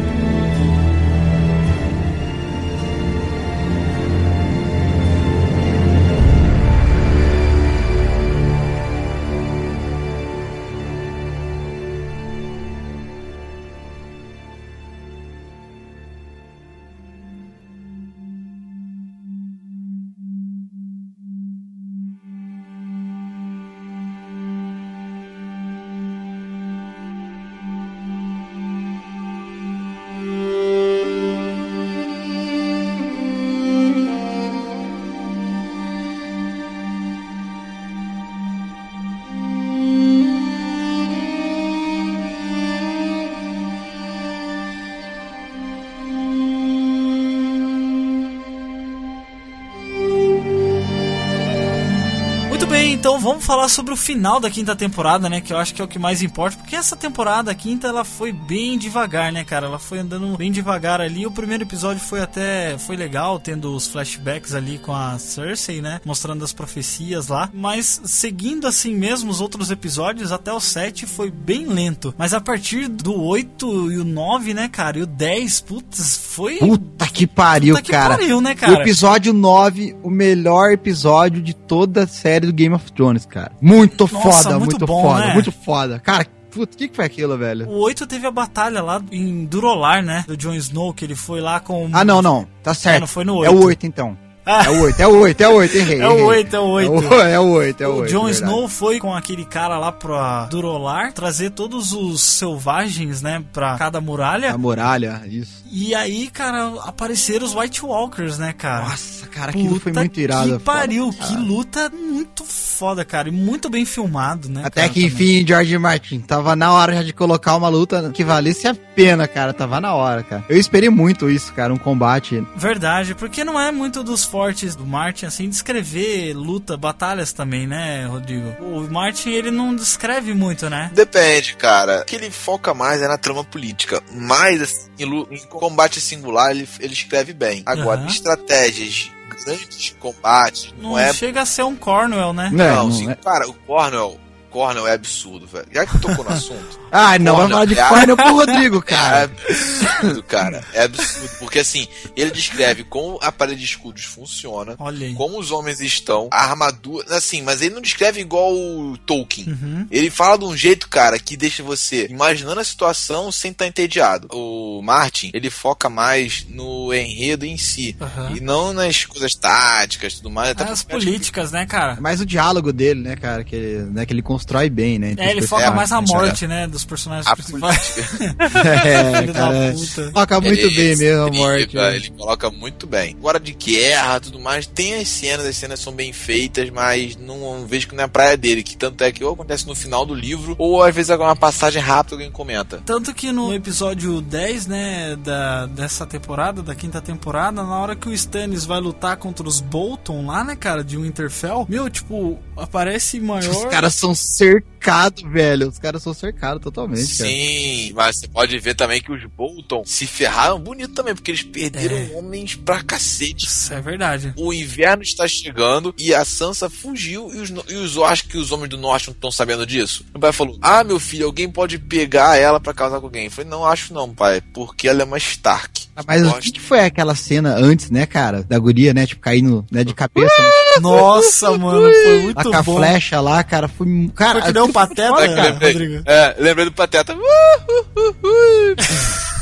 Falar sobre o final da quinta temporada, né? Que eu acho que é o que mais importa, porque essa temporada, a quinta, ela foi bem devagar, né, cara? Ela foi andando bem devagar ali. O primeiro episódio foi até foi legal, tendo os flashbacks ali com a Cersei, né? Mostrando as profecias lá. Mas seguindo assim mesmo os outros episódios, até o 7 foi bem lento. Mas a partir do 8 e o 9, né, cara? E o 10, putz, foi. Puta que pariu, Puta que cara. pariu, né, O cara? episódio 9, o melhor episódio de toda a série do Game of Thrones, cara. Muito Nossa, foda, muito muito, bom, foda, né? muito foda. Cara, putz, o que, que foi aquilo, velho? O 8 teve a batalha lá em Durolar, né? Do Jon Snow, que ele foi lá com. Ah, não, não. Tá certo. não foi no É o oito. 8, então. É o 8, é o 8, é o 8, errei. É o errei. 8, é o 8. É o- É o 8, é o 8. Jon verdade. Snow foi com aquele cara lá pra Durolar trazer todos os selvagens, né, pra cada muralha. A muralha, isso. E aí, cara, apareceram os White Walkers, né, cara? Nossa, cara, aquilo foi Puta muito irado. Que pariu, Foda, que cara. luta muito foda, cara. E muito bem filmado, né? Até cara, que também. enfim, George Martin, tava na hora já de colocar uma luta que valesse a pena, cara. Tava na hora, cara. Eu esperei muito isso, cara, um combate. Verdade, porque não é muito dos fortes do Martin, assim, descrever luta, batalhas também, né, Rodrigo? O Martin, ele não descreve muito, né? Depende, cara. O que ele foca mais é na trama política. Mas, assim, em, combate singular, ele, ele escreve bem. Agora, Aham. estratégias, grandes combates, não, Não é. chega a ser um Cornwell, né? Não, Não, não sim, é. cara, o Cornell. Cornell é absurdo, velho. Já que tocou no assunto. Ah, não, vai falar de é a- Cornel pro Rodrigo, É cara. absurdo, cara. É absurdo. Porque assim, ele descreve como a parede de escudos funciona, Olha aí. como os homens estão, a armadura. Assim, mas ele não descreve igual o Tolkien. Uhum. Ele fala de um jeito, cara, que deixa você imaginando a situação sem estar entediado. O Martin, ele foca mais no enredo em si. Aham. E não nas coisas táticas e tudo mais. Até As acho que- políticas, né, cara? É mais o diálogo dele, né, cara, que ele, né, que ele constrói bem, né? É, ele foca mais na é. morte, né, dos personagens A principais. É, Filho da cara. puta. Foca muito Ele bem mesmo a morte. né? Ele coloca muito bem. Agora de guerra tudo mais, tem as cenas, as cenas são bem feitas, mas não vejo que não é a praia dele. Que tanto é que ou acontece no final do livro, ou às vezes alguma passagem rápida alguém comenta. Tanto que no episódio 10, né, da, dessa temporada, da quinta temporada, na hora que o Stannis vai lutar contra os Bolton lá, né, cara, de Winterfell, meu, tipo, aparece maior... Os caras são cercados, velho. Os caras são cercados totalmente, cara. Sim, mas você pode ver também que os Bolton se ferraram bonito também, porque eles perderam É. homens pra cacete. Isso é verdade. O inverno está chegando e a Sansa fugiu e os, no- e os eu acho que os homens do norte não estão sabendo disso. O pai falou: Ah, meu filho, alguém pode pegar ela pra casar com alguém. Eu falei: Não, acho não, pai, porque ela é uma Stark. Ah, Mas o que, que foi aquela cena antes, né, cara? Da guria, né? Tipo, caindo né, de cabeça Nossa, mano, foi muito com a bom. flecha lá, cara. Foi. Cara, Foi que deu aquilo foi pateta, cara, lembrei. Rodrigo. É, lembrei do Pateta.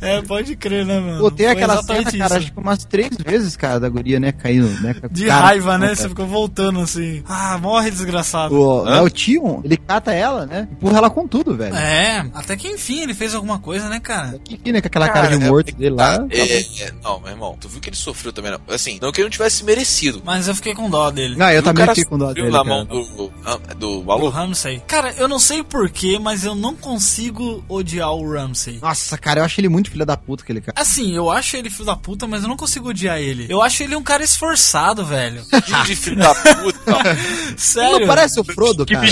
É, pode crer, né, mano? Foi aquela cena, cara, acho que umas três vezes, cara, da guria, né, caindo, né? De cara- raiva, né? cara. Você ficou voltando assim. Ah, morre desgraçado. O, né, o Tion, ele cata ela, né? Empurra ela com tudo, velho. É, até que enfim ele fez alguma coisa, né, cara? Que, que, né, com aquela cara, de é- morto é- dele lá. tá, é, é, não, meu irmão, tu viu que ele sofreu também, não? Assim, não que ele não tivesse merecido. Mas eu fiquei com dó dele. Não, eu O também fiquei com dó sofreu dele, na cara. mão do, ah, do O maluco. Ramsay. Cara, eu não sei porquê, mas eu não consigo odiar o Ramsay. Nossa, cara, eu acho ele muito filho da puta, aquele cara. Assim, eu acho ele filho da puta, mas eu não consigo odiar ele. Eu acho ele um cara esforçado, velho. Filho de filho da puta. Sério. Não parece o Frodo, que cara.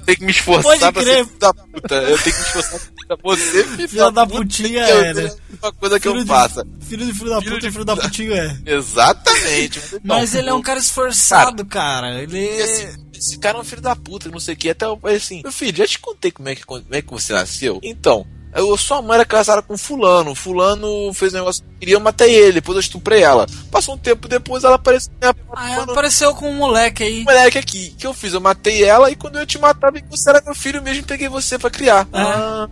tenho que me esforçar Pode pra crer. ser filho da puta. Eu tenho que me esforçar pra ser você, filho Filho da puta, putinha é, né? tenho Uma coisa que Filho eu de- faça. Filho de filho da Filho puta de e filho da putinho é. Exatamente. Mas ele é um cara esforçado, cara. Ele E assim, esse cara é um filho da puta, não sei o que. Até eu falei assim, meu filho, já te contei como é que, como é que você nasceu? Então, eu, sua mãe era casada com fulano. Fulano fez um negócio, queria eu matei ele, depois eu estuprei ela. Passou um tempo depois, ela apareceu minha Aí apareceu com um moleque aí. moleque aqui. O que eu fiz? Eu matei ela e quando eu te que você era meu filho mesmo e peguei você pra criar. Ah,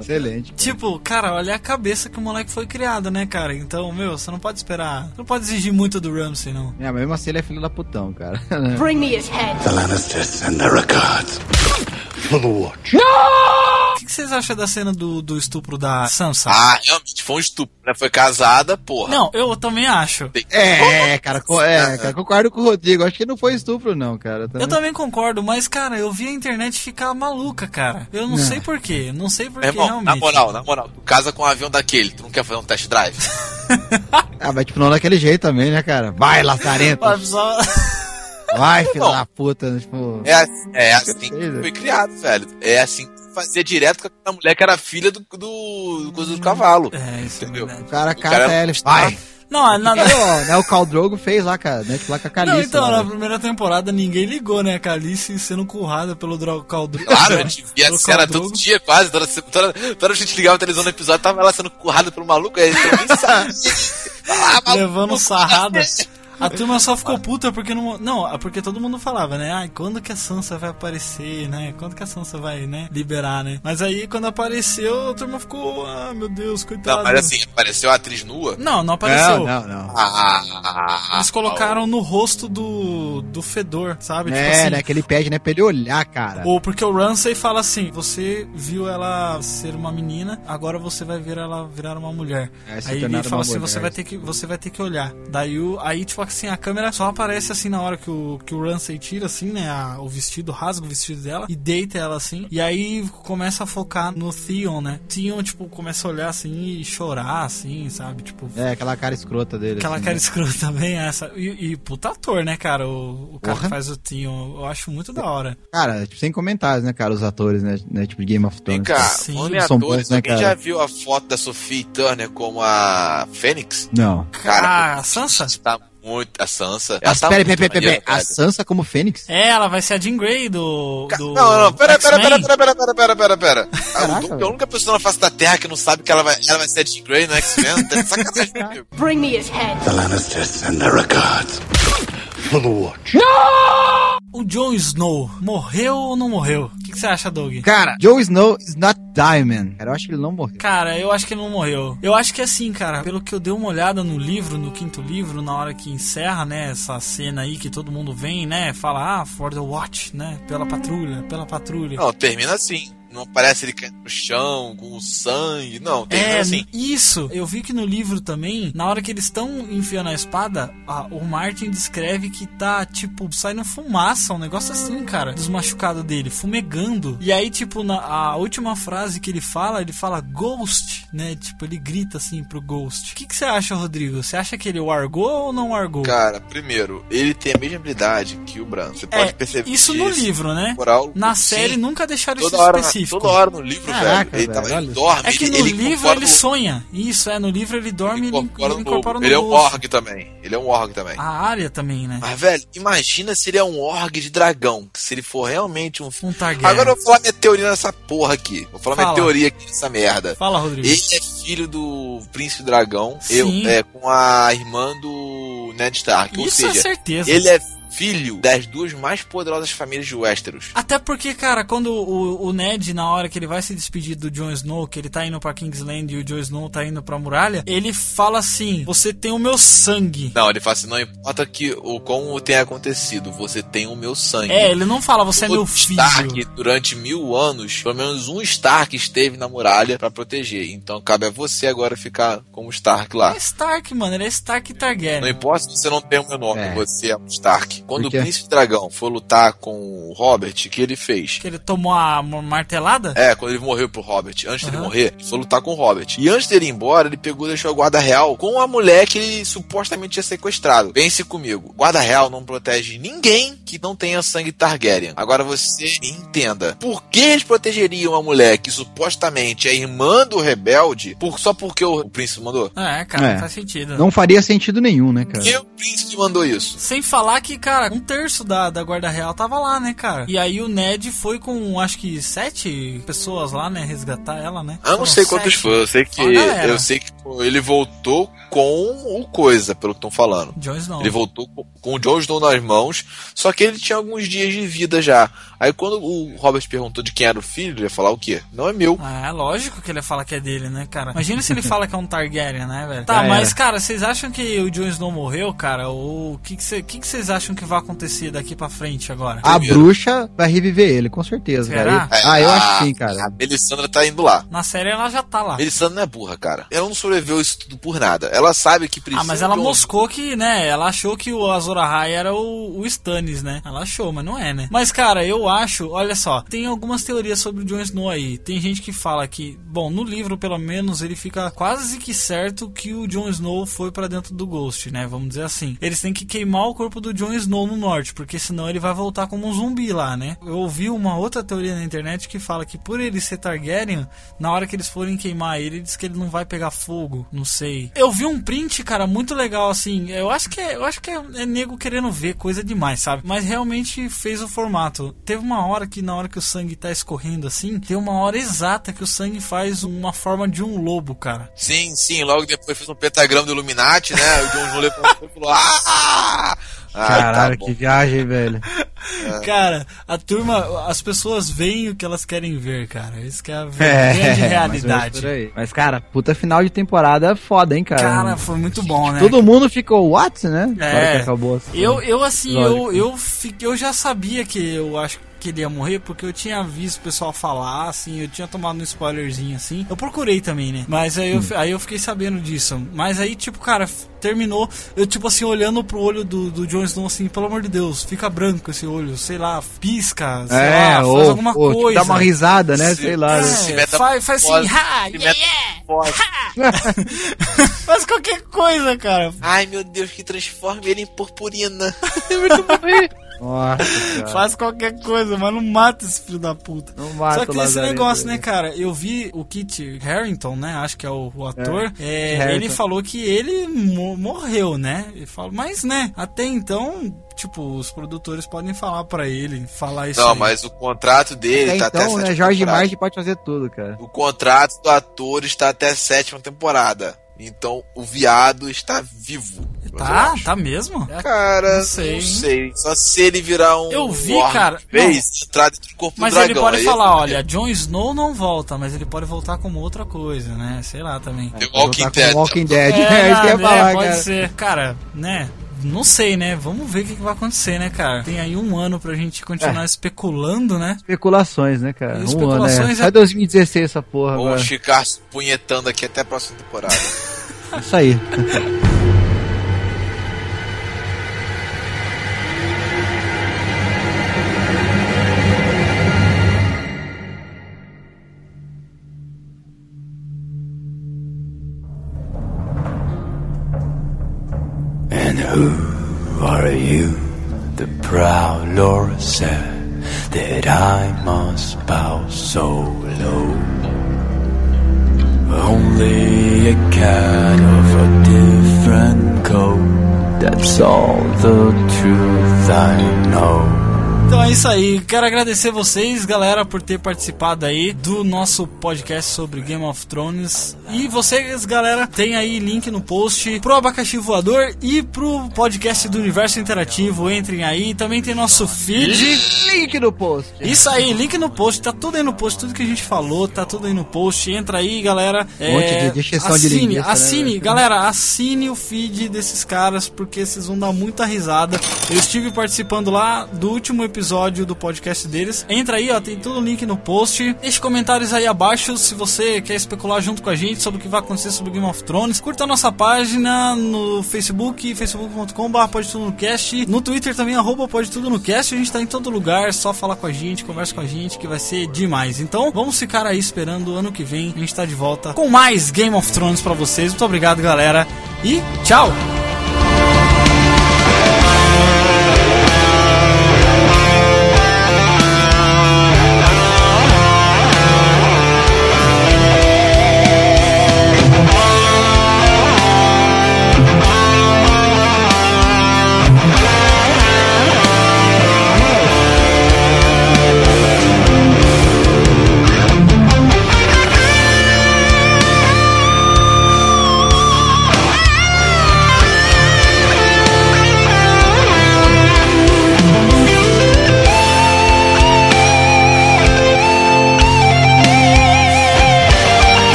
Excelente. Tipo, cara, olha a cabeça que o moleque foi criado, né, cara? Então, meu, você não pode esperar. Você não pode exigir muito do Ramsey, não. É, mas mesmo assim ele é filho da putão, cara. Bring me his head. The Lannisters and their regards. For the watch. O que, que vocês acham da cena do, do estupro da Sansa? Ah, realmente, foi um estupro, né? Foi casada, porra. Não, eu também acho. Tem- É, cara, é, cara, concordo com o Rodrigo. Acho que não foi estupro, não, cara. Eu também concordo, mas, cara, eu vi a internet ficar maluca, cara. Eu não sei porquê. Não sei porquê, irmão, realmente. na moral, na moral, tu casa com um avião daquele, tu não quer fazer um test drive? Ah, mas tipo, não daquele jeito também, né, cara? Vai, Lazarento. Vai, filho Não. da puta. né, Tipo... É, assim- é assim que certeza. foi criado, velho. É assim que fazia direto com aquela mulher que era filha do, do, do coisa do cavalo. É, isso é Entendeu? verdade. O cara O cata cara- ele. Vai. Não, na, Não, né, o Khal Drogo fez lá, cara, né, tipo, lá com a Calice. não, então, lá, na né? primeira temporada ninguém ligou, né? A Calice sendo currada pelo Dro- Caldro. Claro, a gente via a cena todo Drogo. dia, quase. Toda, toda, toda a gente ligava a televisão no episódio, tava ela sendo currada pelo maluco, aí você nem sabe. Ah, maluco, levando sarrada. A turma só ficou puta porque não. Não, é porque todo mundo falava, né? Ai, quando que a Sansa vai aparecer, né? Quando que a Sansa vai, né? Liberar, né? Mas aí quando apareceu, a turma ficou. Ah, meu Deus, coitado. Não, mas assim, apareceu a atriz nua. Não, não apareceu. Não, não, não. Ah, Eles colocaram no rosto do. do fedor, sabe? Tipo É, assim. né, que ele pede, né, pra ele olhar, cara. Ou porque o Ramsay fala assim: você viu ela ser uma menina, agora você vai ver ela virar uma mulher. É, aí ele fala assim: mulher. você vai ter que você vai ter que olhar. Daí o, aí tipo assim a câmera só aparece assim na hora que o que o Ramsay tira assim, né, a- o vestido, rasga o vestido dela e deita ela assim. E aí começa a focar no Theon, né? Theon tipo começa a olhar assim e chorar assim, sabe? Tipo É, aquela cara escrota dele. Aquela assim, cara né? escrota também, essa. E, e puta ator, né, cara? O, o cara Porra. que faz o Theon, eu acho muito da hora. Cara, tipo, sem comentários, né, cara, os atores, né, né, tipo, de Game of Vem Thrones. cá, Sim, são atores, bons, né, alguém cara? já viu a foto da Sophie Turner como a Fênix? Não. Cara, ah, a Sansa? tá muito. A Sansa. Mas tá pera, muito pera, pera, pera, maneira, A. Sansa como Fênix? É, ela vai ser a Jean Grey do. Do Não, não, pera, pera, pera, pera, pera, pera, pera, pera. A Caraca, Duke é a única pessoa na face da Terra que não sabe que ela vai, ela vai ser a Jean Grey no X-Men. Tá de sacanagem. Bring me his head. The Lannisters and their regards. For the watch. O Jon Snow morreu ou não morreu? O que, que você acha, Doug? Cara, Jon Snow is not Diamond. Cara, eu acho que ele não morreu. Cara, eu acho que ele não morreu. Eu acho que assim, cara, pelo que eu dei uma olhada no livro, no quinto livro, na hora que encerra, né, essa cena aí que todo mundo vem, né, fala, ah, for the watch, né, pela patrulha, pela patrulha. Não, termina assim. Não parece ele caindo no chão, com o sangue. Não, termina É, assim. isso. Eu vi que no livro também, na hora que eles estão enfiando a espada, a- o Martin descreve que tá, tipo, saindo fumaça, um negócio assim, cara, dos machucados dele, fumegando. E aí, tipo, na a última frase que ele fala, ele fala Ghost, né? Tipo, ele grita assim pro Ghost. O que, que você acha, Rodrigo? Você acha que ele largou ou não largou? Cara, primeiro, ele tem a mesma habilidade que o Bran. Você pode é, perceber isso no livro, né? Moral, Na sim, série nunca deixaram isso na- específico. toda hora no livro, Caraca, velho. Ele, tava, velho, ele olha. dorme, É que ele, no ele livro ele no- sonha. Isso, é, no livro ele dorme e ele, incorpora ele no- incorpora no Ele é um org também. Ele é um org também. A área também, né? Mas, velho, imagina se ele é um org de dragão. Se ele for realmente um. Um Targaryen. Agora eu vou falar minha teoria nessa porra aqui. Vou falar Fala. minha teoria aqui nessa merda. Fala, Rodrigo. Ele é filho do príncipe dragão. Sim. Eu, é, com a irmã do Ned Stark. Ou Isso é seja, certeza. ele é filho das duas mais poderosas famílias de Westeros. Até porque, cara, quando o, o Ned, na hora que ele vai se despedir do Jon Snow, que ele tá indo pra Kingsland e o Jon Snow tá indo pra muralha, ele fala assim: Você tem o meu sangue. Não, ele fala assim: não importa que, o, como tenha acontecido, você tem o meu sangue. É, ele não fala, você é Todo meu filho. Stark, durante mil anos, pelo menos um Stark esteve na muralha pra proteger. Então cabe a você agora ficar como Stark lá. É Stark, mano, ele é Stark Targaryen. Não importa se você não tem o meu nome, É. você é um Stark. Quando o? Príncipe Dragão foi lutar com o Robert, o que ele fez? Que ele tomou a ma- martelada? É, quando ele morreu pro Robert. Antes dele Aham. morrer, ele foi lutar com o Robert. E antes dele ir embora, ele pegou e deixou a guarda real com a mulher que ele supostamente tinha sequestrado. Pense comigo. Guarda real não protege ninguém que não tenha sangue Targaryen. Agora você entenda. Por que eles protegeriam uma mulher que supostamente é irmã do rebelde por, só porque o, o príncipe mandou? É, cara, É. faz sentido. Não faria sentido nenhum, né, cara? Por que o príncipe mandou isso? Sem falar que, cara, um terço da, da Guarda Real tava lá, né, cara? E aí o Ned foi com, acho que, sete pessoas lá, né, resgatar ela, né? Eu não Foram sei quantos sete. foi. Eu sei que eu sei que ele voltou com o coisa, pelo que estão falando. Jon Snow. Ele voltou com, com o Jon Snow nas mãos, só que ele tinha alguns dias de vida já. Aí quando o Robert perguntou de quem era o filho, ele ia falar o quê? Não é meu. Ah, é lógico que ele ia falar que é dele, né, cara? Imagina se ele fala que é um Targaryen, né, velho? Tá, Já mas, cara, vocês acham que o Jon Snow morreu, cara? Ou o que que cê- que que vocês acham que vai acontecer daqui pra frente agora? A Primeiro. bruxa vai reviver ele, com certeza, Será? cara. Ah, eu a- acho que sim, cara. A Melisandre tá indo lá. Na série ela já tá lá. Melisandre não é burra, cara. Ela não sobreviveu isso tudo por nada. Ela sabe que precisa. Ah, mas ela um- moscou que, né? Ela achou que o Azor Ahai era o, o Stannis, né? Ela achou, mas não é, né? Mas, cara, eu acho, olha só, tem algumas teorias sobre o Jon Snow aí. Tem gente que fala que, bom, no livro, pelo menos, ele fica quase que certo que o Jon Snow foi pra dentro do Ghost, né? Vamos dizer assim. Eles têm que queimar o corpo do Jon Snow no norte, porque senão ele vai voltar como um zumbi lá, né? Eu ouvi uma outra teoria na internet que fala que por ele ser Targaryen, na hora que eles forem queimar ele, diz que ele não vai pegar fogo, não sei. Eu vi um print, cara, muito legal assim. Eu acho que é, eu acho que é, é nego querendo ver coisa demais, sabe? Mas realmente fez o formato. Teve uma hora que na hora que o sangue tá escorrendo assim, tem uma hora exata que o sangue faz uma forma de um lobo, cara. Sim, sim. Logo depois fez um pentagrama do Illuminati, né? O e falou: Ah! Ah, Caralho, tá que viagem, velho. Cara, a turma, as pessoas veem o que elas querem ver, cara. Isso que é a grande mais ou menos realidade. Mas, cara, puta final de temporada foda, hein, cara. Cara, foi muito bom, né? Todo mundo ficou, what, né? É. Acabou. assim. Eu, eu assim, Lógico. eu, eu, fiquei, eu já sabia que eu acho que ele ia morrer, porque eu tinha visto o pessoal falar, assim, eu tinha tomado um spoilerzinho, assim. Eu procurei também, né? Mas aí eu, Hum. aí eu fiquei sabendo disso. Mas aí, tipo, cara, terminou, eu, tipo assim, olhando pro olho do, do Jon Snow, assim, pelo amor de Deus, fica branco esse olho, sei lá, pisca, sei É, lá, faz ou, alguma ou tipo, coisa. dá uma risada, né? Se- Sei lá. É, né? Se meta- faz, faz assim, ha, se yeah, yeah. faz qualquer coisa, cara. Ai meu Deus, que transforme ele em purpurina. Nossa. Faz qualquer coisa, mas não mata esse filho da puta. Não mata Só que esse negócio, né, né? cara? Eu vi o Kit Harington, né? Acho que é o, o ator. é, Harington. ele falou que ele mo- morreu, né? Ele falou, mas, né? Até então, tipo, os produtores podem falar pra ele, falar isso. Não, aí. mas o contrato dele É, tá até a então, né? sétima Jorge temporada. Martin pode fazer tudo, cara. O contrato do ator está até a sétima temporada. Então o viado está vivo. Tá, tá mesmo? Cara, Não sei, não sei. Só se ele virar um. Eu vi, cara. de Vez, entrar dentro do corpo Mas do dragão. ele pode aí falar, eu- olha, Jon Snow não volta, mas ele pode voltar como outra coisa, né? Sei lá também. The Walking Dead. Walking Dead. É, isso que eu ia né, falar, pode cara. ser. Cara, né? Não sei, né? Vamos ver o que, vai acontecer, né, cara? Tem aí um ano pra gente continuar especulando, né? Especulações, né, cara? Um ano, Especulações é. é- Só 2016 essa porra agora. Vamos ficar se punhetando aqui até a próxima temporada. Isso aí. The proud Lord said that I must bow so low. Only a cat of a different coat. That's all the truth I know. Então é isso aí. Quero agradecer vocês, galera, por ter participado aí do nosso podcast sobre Game of Thrones. E vocês, galera, tem aí link no post pro Abacaxi Voador e pro podcast do Universo Interativo. Entrem aí. Também tem nosso feed. Link no post. Isso aí, link no post, tá tudo aí no post, tudo que a gente falou, tá tudo aí no post. Entra aí, galera. É, Um monte de- de exceção de assine, linguiça, né, assine, velho? galera, assine o feed desses caras, porque vocês vão dar muita risada. Eu estive participando lá do último episódio episódio do podcast deles. Entra aí, ó, tem todo o link no post. Deixe comentários aí abaixo se você quer especular junto com a gente sobre o que vai acontecer sobre Game of Thrones. Curta a nossa página no Facebook, facebook.com.br pode tudo no cast. No Twitter também, arroba pode tudo no cast. A gente tá em todo lugar, só falar com a gente, conversa com a gente, que vai ser demais. Então, vamos ficar aí esperando ano que vem. A gente tá de volta com mais Game of Thrones pra vocês. Muito obrigado, galera. E tchau!